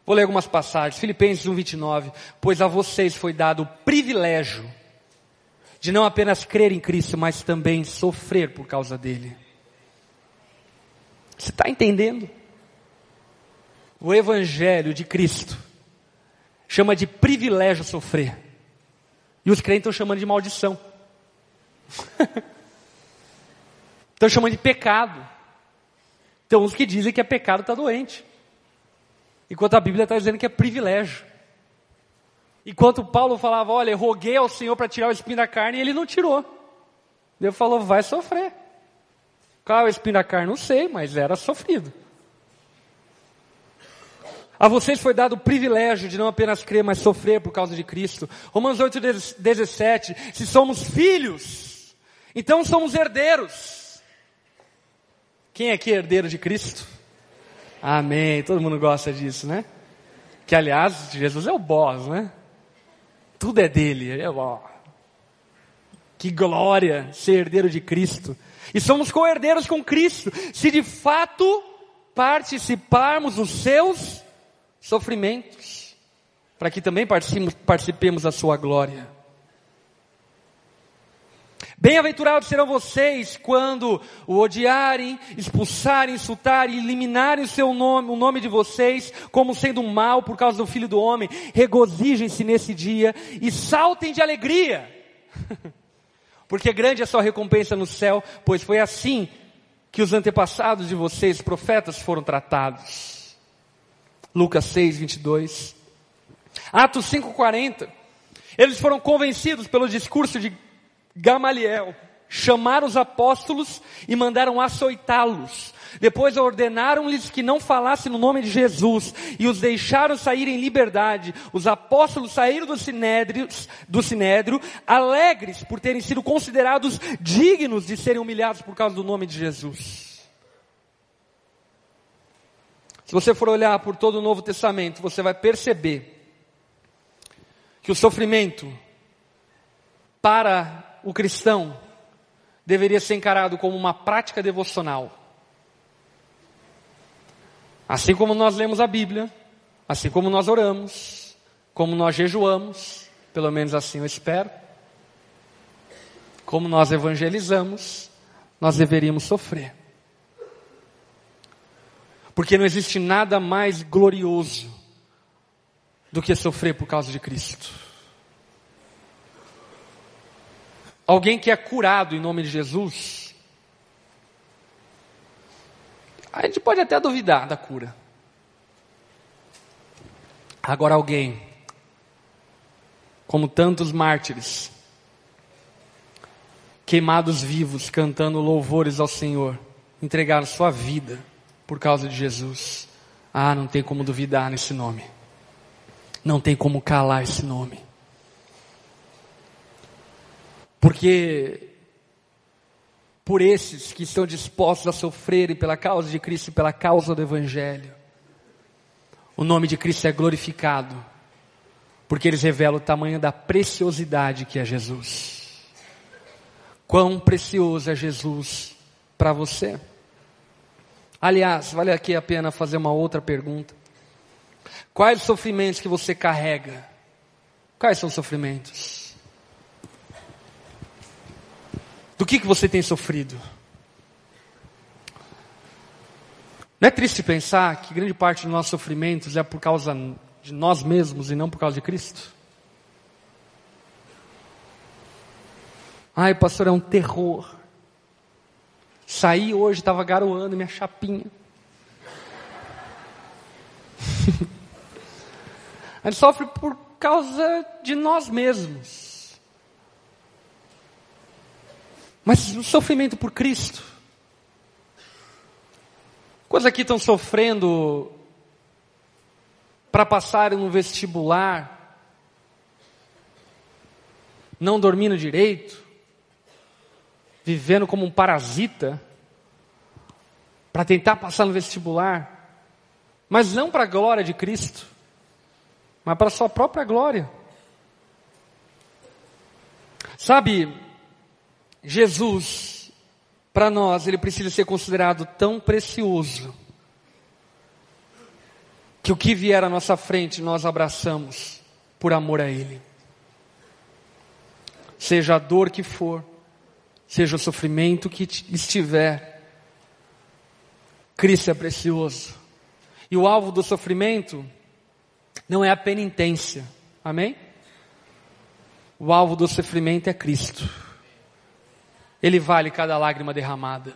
Vou ler algumas passagens. Filipenses 1, 29. Pois a vocês foi dado o privilégio de não apenas crer em Cristo, mas também sofrer por causa dele. Você está entendendo? O Evangelho de Cristo chama de privilégio sofrer. E os crentes estão chamando de maldição. estão chamando de pecado. Tem uns que dizem que é pecado está doente. Enquanto a Bíblia está dizendo que é privilégio. Enquanto Paulo falava, olha, roguei ao Senhor para tirar o espinho da carne, e ele não tirou. Deus falou, vai sofrer. Qual é o espinho da carne? Não sei, mas era sofrido. A vocês foi dado o privilégio de não apenas crer, mas sofrer por causa de Cristo. Romanos 8, 17. Se somos filhos, então somos herdeiros. Quem é aqui é herdeiro de Cristo? Amém. Todo mundo gosta disso, né? Que aliás, Jesus é o boss, né? Tudo é dele. É, ó. Que glória ser herdeiro de Cristo. E somos co-herdeiros com Cristo, se de fato participarmos dos seus sofrimentos, para que também participemos, da sua glória. Bem-aventurados serão vocês quando o odiarem, expulsarem, insultarem, eliminarem o seu nome, o nome de vocês, como sendo um mal por causa do Filho do Homem. Regozijem-se nesse dia e saltem de alegria, porque grande é a sua recompensa no céu, pois foi assim que os antepassados de vocês, profetas, foram tratados. Lucas 6, 22. Atos 5, 40. Eles foram convencidos pelo discurso de Gamaliel, chamaram os apóstolos e mandaram açoitá-los. Depois ordenaram-lhes que não falassem no nome de Jesus e os deixaram sair em liberdade. Os apóstolos saíram do sinédrio, do sinédrio alegres por terem sido considerados dignos de serem humilhados por causa do nome de Jesus. Se você for olhar por todo o Novo Testamento, você vai perceber que o sofrimento para o cristão deveria ser encarado como uma prática devocional. Assim como nós lemos a Bíblia, assim como nós oramos, como nós jejuamos, pelo menos assim eu espero, como nós evangelizamos, nós deveríamos sofrer. Porque não existe nada mais glorioso do que sofrer por causa de Cristo. alguém que é curado em nome de Jesus, a gente pode até duvidar da cura. Agora, alguém, como tantos mártires, queimados vivos, cantando louvores ao Senhor, entregaram sua vida por causa de Jesus. Ah, não tem como duvidar nesse nome. Não tem como calar esse nome. Porque por esses que estão dispostos a sofrerem pela causa de Cristo e pela causa do Evangelho, o nome de Cristo é glorificado, porque eles revelam o tamanho da preciosidade que é Jesus. Quão precioso é Jesus para você? Aliás, vale aqui a pena fazer uma outra pergunta. Quais sofrimentos que você carrega? Quais são os sofrimentos? Do que, que você tem sofrido? Não é triste pensar que grande parte dos nossos sofrimentos é por causa de nós mesmos e não por causa de Cristo? Ai, pastor, é um terror. Saí hoje, estava garoando minha chapinha. A gente sofre por causa de nós mesmos. Mas o sofrimento por Cristo. Quantos aqui estão sofrendo para passarem no vestibular, não dormindo direito, vivendo como um parasita, para tentar passar no vestibular, Mas não para a glória de Cristo, mas para a sua própria glória. Sabe, Jesus, para nós, ele precisa ser considerado tão precioso que o que vier à nossa frente nós abraçamos por amor a Ele. Seja a dor que for, seja o sofrimento que estiver, Cristo é precioso. E o alvo do sofrimento não é a penitência, amém? O alvo do sofrimento é Cristo. Ele vale cada lágrima derramada.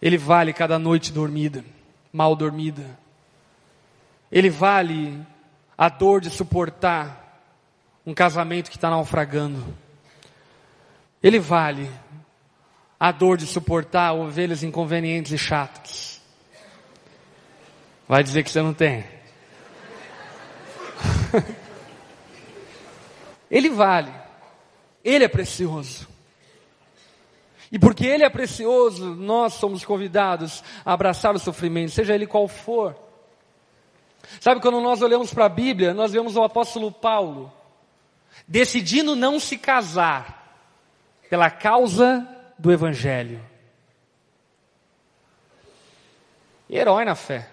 Ele vale cada noite dormida mal dormida. Ele vale a dor de suportar um casamento que está naufragando. Ele vale a dor de suportar ovelhas inconvenientes e chatas. Vai dizer que você não tem. Ele vale. Ele é precioso. E porque Ele é precioso, nós somos convidados a abraçar o sofrimento, seja ele qual for. Sabe, quando nós olhamos para a Bíblia, nós vemos o apóstolo Paulo decidindo não se casar pela causa do Evangelho. herói na fé.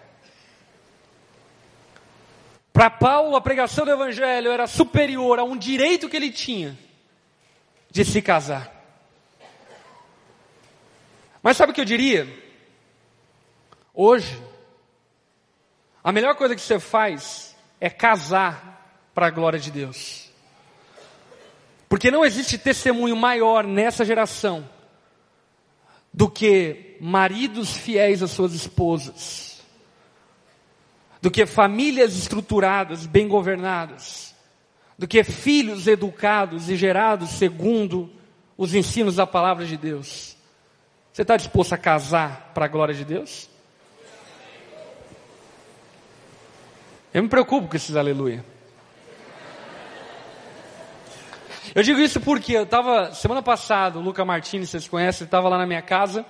Para Paulo, a pregação do Evangelho era superior a um direito que ele tinha de se casar. Mas sabe o que eu diria? Hoje, a melhor coisa que você faz é casar para a glória de Deus. Porque não existe testemunho maior nessa geração do que maridos fiéis às suas esposas, do que famílias estruturadas, bem governadas, do que filhos educados e gerados segundo os ensinos da palavra de Deus. Você está disposto a casar para a glória de Deus? Eu me preocupo com esses aleluia. Eu digo isso porque eu estava, semana passada, o Luca Martins, vocês conhecem, ele estava lá na minha casa,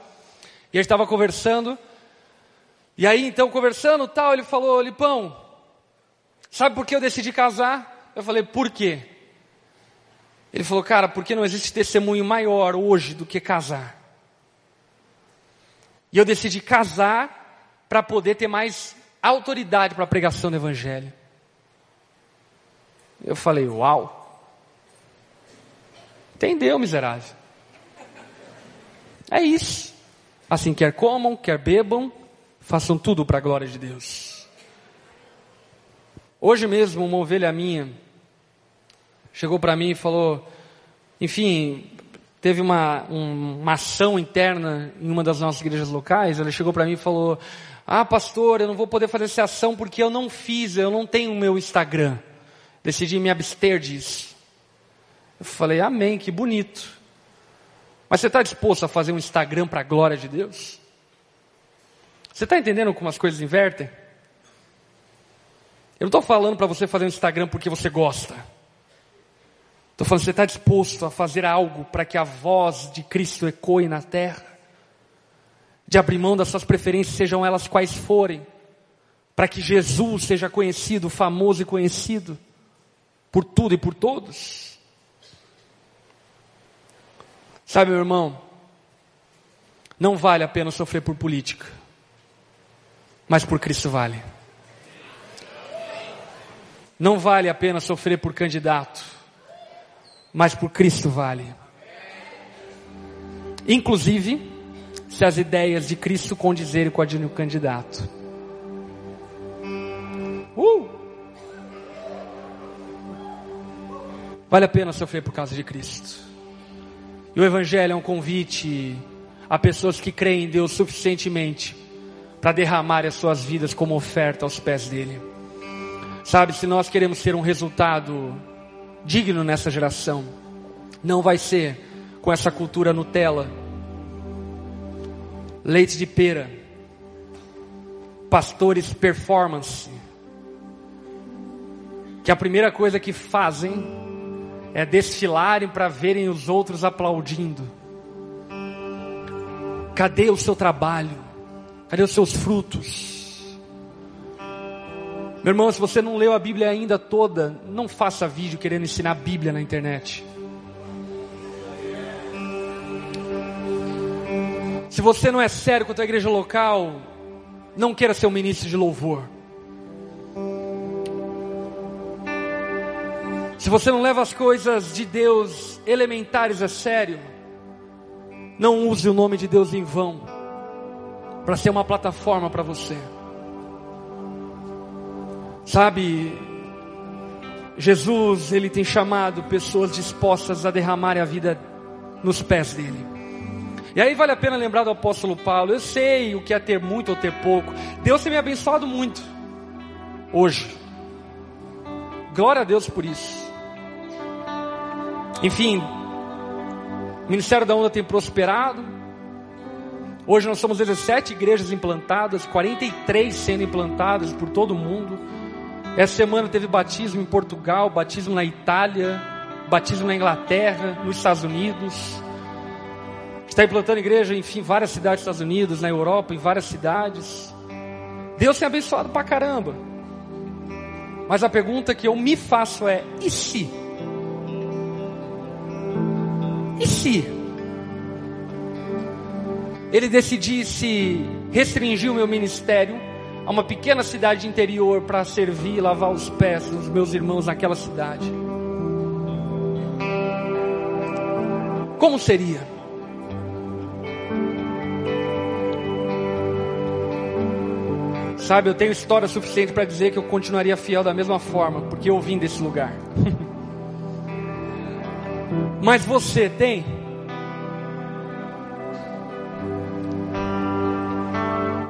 e a gente estava conversando, e aí então conversando tal, ele falou, Lipão, sabe por que eu decidi casar? Eu falei, por quê? Ele falou, cara, porque não existe testemunho maior hoje do que casar. E eu decidi casar para poder ter mais autoridade para a pregação do Evangelho. Eu falei, uau. Entendeu, miserável? É isso. Assim, quer comam, quer bebam, façam tudo para a glória de Deus. Hoje mesmo, uma ovelha minha chegou para mim e falou: Enfim, teve uma, um, uma ação interna em uma das nossas igrejas locais, ela chegou para mim e falou, ah pastor, eu não vou poder fazer essa ação porque eu não fiz, eu não tenho o meu Instagram. Decidi me abster disso. Eu falei, amém, que bonito. Mas você está disposto a fazer um Instagram para a glória de Deus? Você está entendendo como as coisas invertem? Eu não estou falando para você fazer um Instagram porque você gosta. Estou falando, você está disposto a fazer algo para que a voz de Cristo ecoe na terra? De abrir mão das suas preferências, sejam elas quais forem, para que Jesus seja conhecido, famoso e conhecido, por tudo e por todos? Sabe, meu irmão, não vale a pena sofrer por política, mas por Cristo vale. Não vale a pena sofrer por candidato, mas por Cristo vale. Inclusive, se as ideias de Cristo condizerem com a de um candidato. Uh! Vale a pena sofrer por causa de Cristo. E o Evangelho é um convite a pessoas que creem em Deus suficientemente para derramar as suas vidas como oferta aos pés dele. Sabe, se nós queremos ter um resultado digno nessa geração. Não vai ser com essa cultura Nutella, leite de pera, pastores performance, que a primeira coisa que fazem é desfilarem para verem os outros aplaudindo. Cadê o seu trabalho? Cadê os seus frutos? Meu irmão, se você não leu a Bíblia ainda toda, não faça vídeo querendo ensinar a Bíblia na internet. Se você não é sério com a tua igreja local, não queira ser um ministro de louvor. Se você não leva as coisas de Deus elementares a sério, não use o nome de Deus em vão para ser uma plataforma para você. Sabe, Jesus, ele tem chamado pessoas dispostas a derramarem a vida nos pés dele. E aí vale a pena lembrar do apóstolo Paulo. Eu sei o que é ter muito ou ter pouco. Deus tem me abençoado muito hoje. Glória a Deus por isso. Enfim, o Ministério da Onda tem prosperado. Hoje nós somos 17 igrejas implantadas, 43 sendo implantadas por todo o mundo. Essa semana teve batismo em Portugal, batismo na Itália, batismo na Inglaterra, nos Estados Unidos. Está implantando igreja, enfim, em várias cidades dos Estados Unidos, na Europa, em várias cidades. Deus tem abençoado pra caramba. Mas a pergunta que eu me faço é: e se? Se? Ele decidisse restringir o meu ministério a uma pequena cidade interior para servir e lavar os pés dos meus irmãos naquela cidade. Como seria? Sabe, eu tenho história suficiente para dizer que eu continuaria fiel da mesma forma, porque eu vim desse lugar. Mas você tem?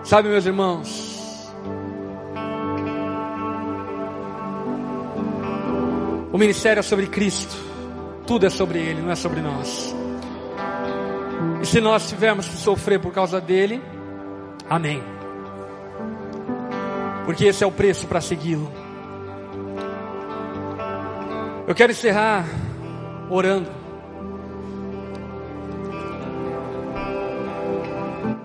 Sabe, meus irmãos, O ministério é sobre Cristo. Tudo é sobre Ele, não é sobre nós. E se nós tivermos que sofrer por causa dele, amém. Porque esse é o preço para segui-lo. Eu quero encerrar orando.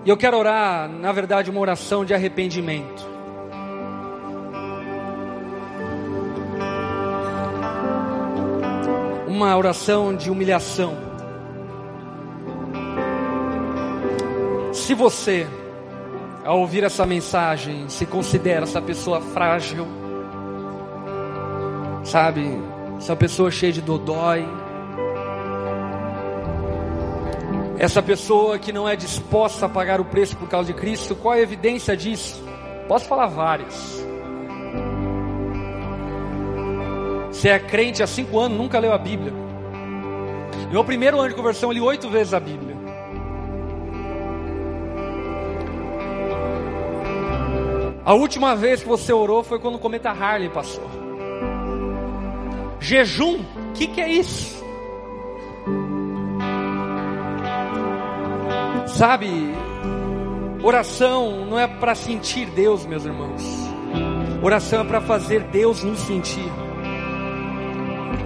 E eu quero orar, na verdade, uma oração de arrependimento. uma oração de humilhação. Se você, ao ouvir essa mensagem, se considera essa pessoa frágil, sabe, essa pessoa cheia de dodói, essa pessoa que não é disposta a pagar o preço por causa de Cristo, qual é a evidência disso? Posso falar várias. Você é crente há cinco anos, nunca leu a Bíblia. No meu primeiro ano de conversão, eu li oito vezes a Bíblia. A última vez que você orou foi quando o cometa Harley passou. Jejum, o que, que é isso? Sabe, oração não é para sentir Deus, meus irmãos. Oração é para fazer Deus nos sentir.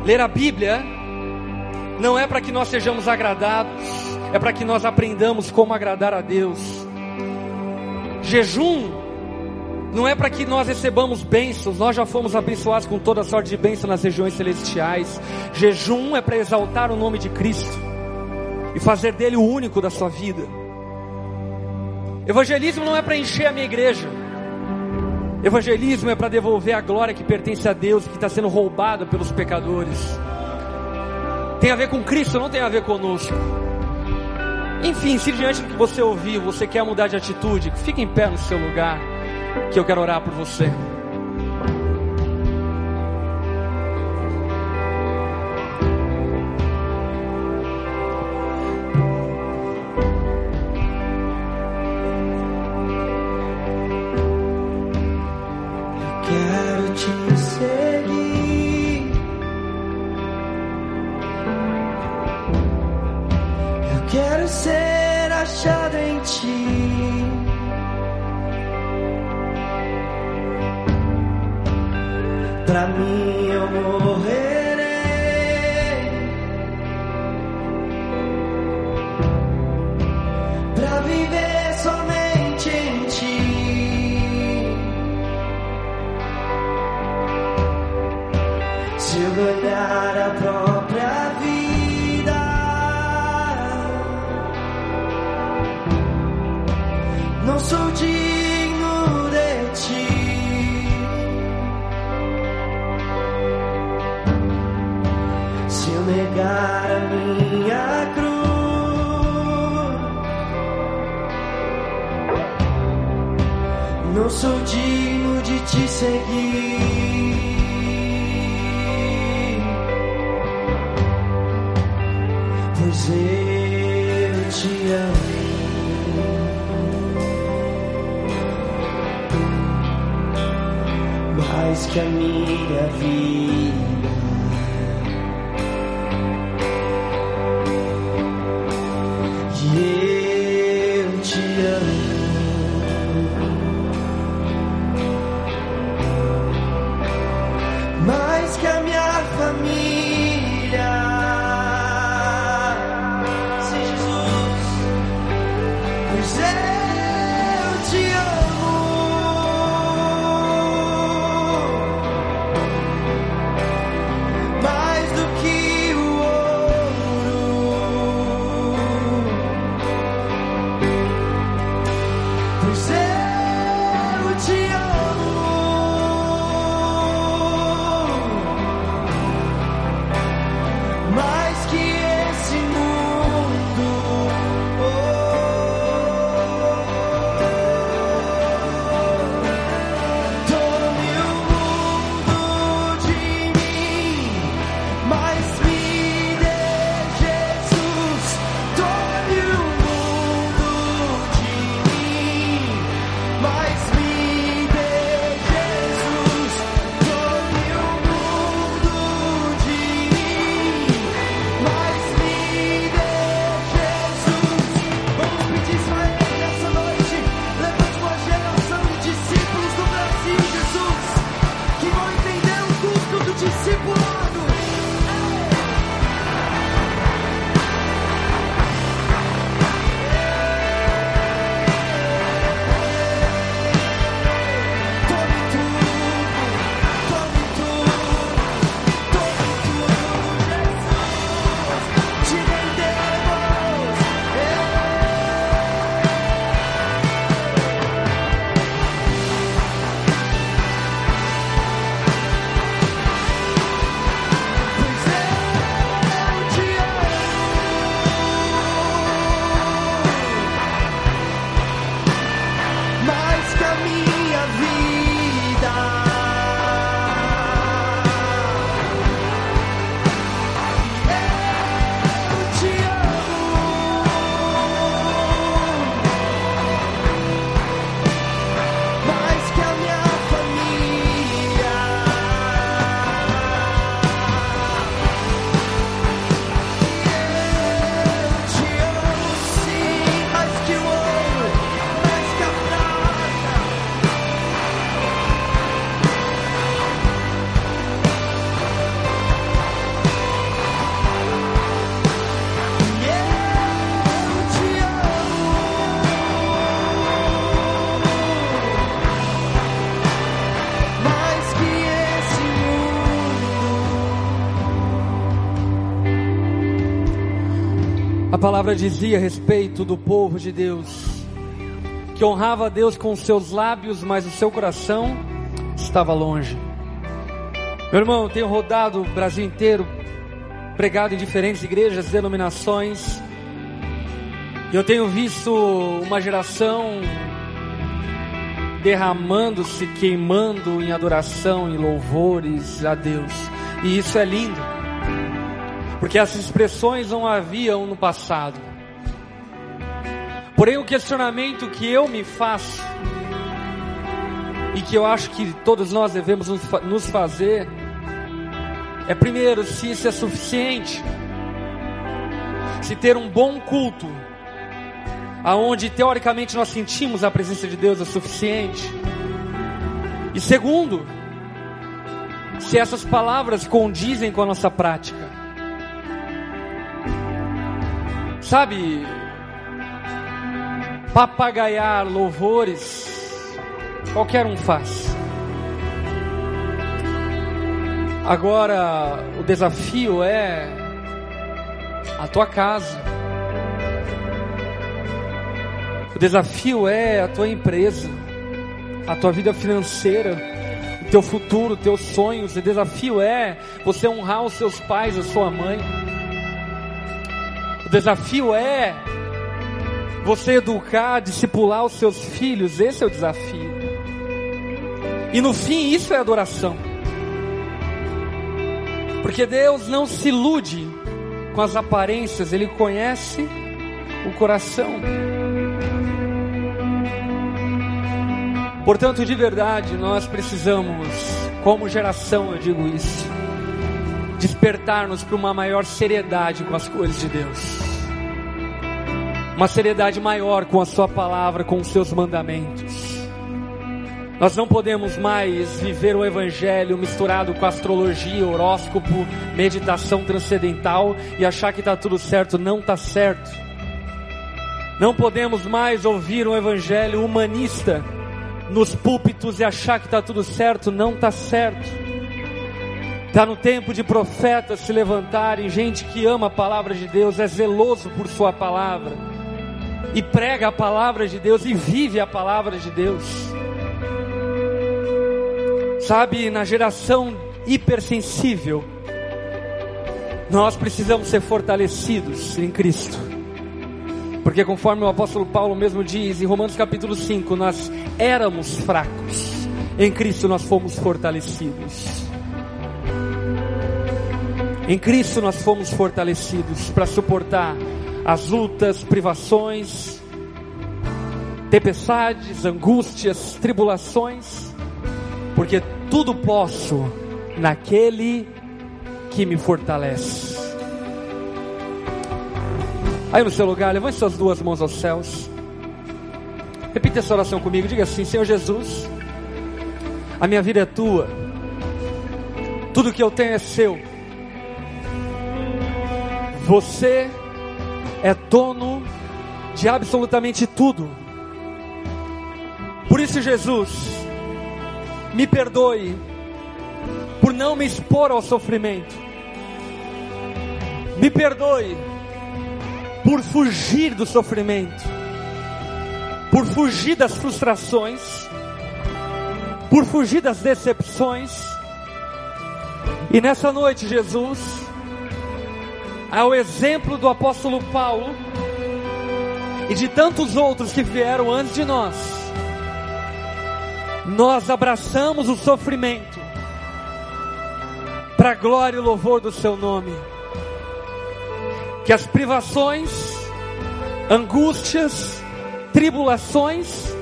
Ler a Bíblia não é para que nós sejamos agradados, é para que nós aprendamos como agradar a Deus. Jejum não é para que nós recebamos bênçãos, nós já fomos abençoados com toda sorte de bênção nas regiões celestiais. Jejum é para exaltar o nome de Cristo e fazer dele o único da sua vida. Evangelismo não é para encher a minha igreja. Evangelismo é para devolver a glória que pertence a Deus, que está sendo roubada pelos pecadores. Tem a ver com Cristo, não tem a ver conosco. Enfim, se diante do que você ouviu, você quer mudar de atitude, fique em pé no seu lugar, que eu quero orar por você. A palavra dizia a respeito do povo de Deus, que honrava a Deus com seus lábios, mas o seu coração estava longe. Meu irmão, eu tenho rodado o Brasil inteiro, pregado em diferentes igrejas, denominações, e eu tenho visto uma geração derramando-se, queimando em adoração e louvores a Deus, e isso é lindo porque essas expressões não haviam no passado. Porém, o questionamento que eu me faço, e que eu acho que todos nós devemos nos fa- nos fazer, é primeiro, se isso é suficiente, se ter um bom culto, aonde teoricamente nós sentimos a presença de Deus é suficiente, e segundo, se essas palavras condizem com a nossa prática. Sabe, papagaiar louvores, qualquer um faz. Agora, o desafio é a tua casa. O desafio é a tua empresa, a tua vida financeira, o teu futuro, teus sonhos. O desafio é você honrar os seus pais, a sua mãe. O desafio é você educar, discipular os seus filhos. Esse é o desafio. E no fim, isso é adoração. Porque Deus não se ilude com as aparências, Ele conhece o coração. Portanto, de verdade, nós precisamos, como geração, eu digo isso, despertar-nos para uma maior seriedade com as coisas de Deus. Uma seriedade maior com a Sua palavra, com os seus mandamentos. Nós não podemos mais viver o Evangelho misturado com astrologia, horóscopo, meditação transcendental e achar que está tudo certo. Não está certo. Não podemos mais ouvir um Evangelho humanista nos púlpitos e achar que está tudo certo. Não está certo. Está no tempo de profetas se levantarem, gente que ama a palavra de Deus, é zeloso por Sua palavra e prega a palavra de Deus e vive a palavra de Deus. Sabe, na geração hipersensível, nós precisamos ser fortalecidos em Cristo. Porque conforme o apóstolo Paulo mesmo diz em Romanos capítulo 5, nós éramos fracos. Em Cristo nós fomos fortalecidos. Em Cristo nós fomos fortalecidos para suportar as lutas, privações, tempestades, angústias, tribulações, porque tudo posso naquele que me fortalece. Aí no seu lugar, levante suas duas mãos aos céus. Repita essa oração comigo. Diga assim: Senhor Jesus, a minha vida é tua, tudo que eu tenho é seu. Você é dono de absolutamente tudo. Por isso, Jesus, me perdoe por não me expor ao sofrimento. Me perdoe por fugir do sofrimento, por fugir das frustrações, por fugir das decepções. E nessa noite, Jesus, ao exemplo do apóstolo Paulo e de tantos outros que vieram antes de nós, nós abraçamos o sofrimento para a glória e louvor do seu nome. Que as privações, angústias, tribulações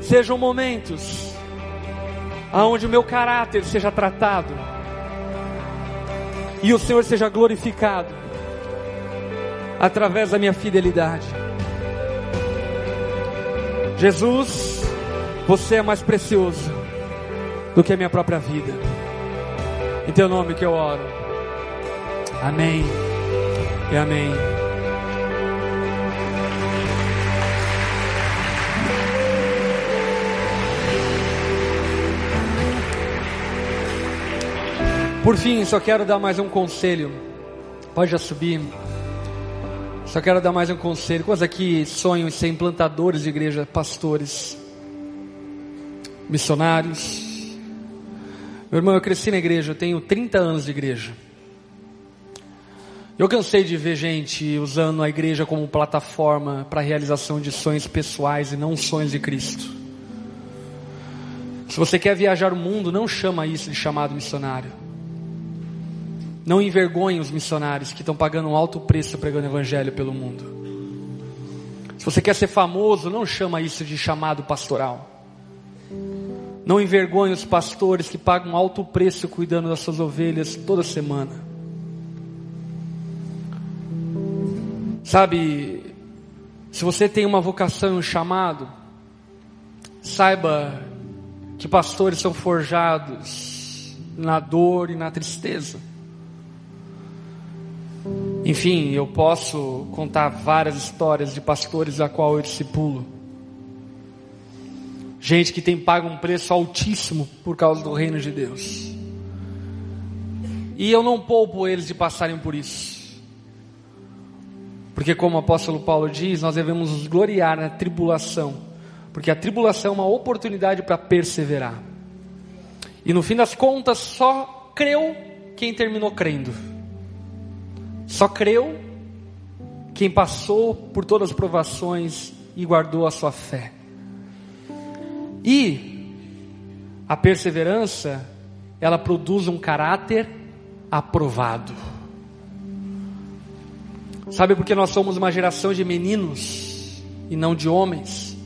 sejam momentos aonde o meu caráter seja tratado e o Senhor seja glorificado através da minha fidelidade. Jesus, você é mais precioso do que a minha própria vida. Em teu nome que eu oro. Amém. E amém. Por fim, só quero dar mais um conselho. Pode já subir. Só quero dar mais um conselho. Quantos aqui sonham em ser implantadores de igreja, pastores, missionários? Meu irmão, eu cresci na igreja, eu tenho 30 anos de igreja. Eu cansei de ver gente usando a igreja como plataforma para a realização de sonhos pessoais e não sonhos de Cristo. Se você quer viajar o mundo, não chama isso de chamado missionário. Não envergonhe os missionários que estão pagando um alto preço pregando o evangelho pelo mundo. Se você quer ser famoso, não chama isso de chamado pastoral. Não envergonhe os pastores que pagam alto preço cuidando das suas ovelhas toda semana. Sabe, se você tem uma vocação um chamado, saiba que pastores são forjados na dor e na tristeza. Enfim, eu posso contar várias histórias de pastores a qual eu discipulo. Gente que tem pago um preço altíssimo por causa do reino de Deus. E eu não poupo eles de passarem por isso. Porque como o apóstolo Paulo diz, nós devemos nos gloriar na tribulação. Porque a tribulação é uma oportunidade para perseverar. E no fim das contas, só creu quem terminou crendo. Só creu quem passou por todas as provações e guardou a sua fé. E A perseverança, ela produz um caráter aprovado. Sabe por que nós somos uma geração de meninos e não de homens?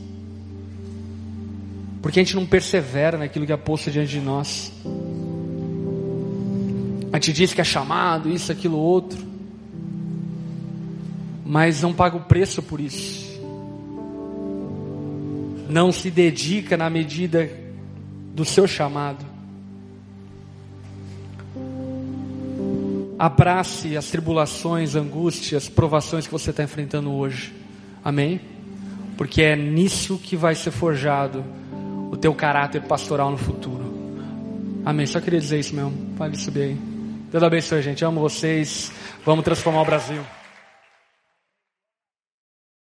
Porque a gente não persevera naquilo que é posto diante de nós. A gente diz que é chamado, isso, aquilo, outro. Mas não paga o preço por isso. Não se dedica na medida do seu chamado. Abrace as tribulações, angústias, provações que você está enfrentando hoje. Amém? Porque é nisso que vai ser forjado o teu caráter pastoral no futuro. Amém. Só queria dizer isso mesmo. Pode subir aí. Deus abençoe, gente. amo vocês. Vamos transformar o Brasil.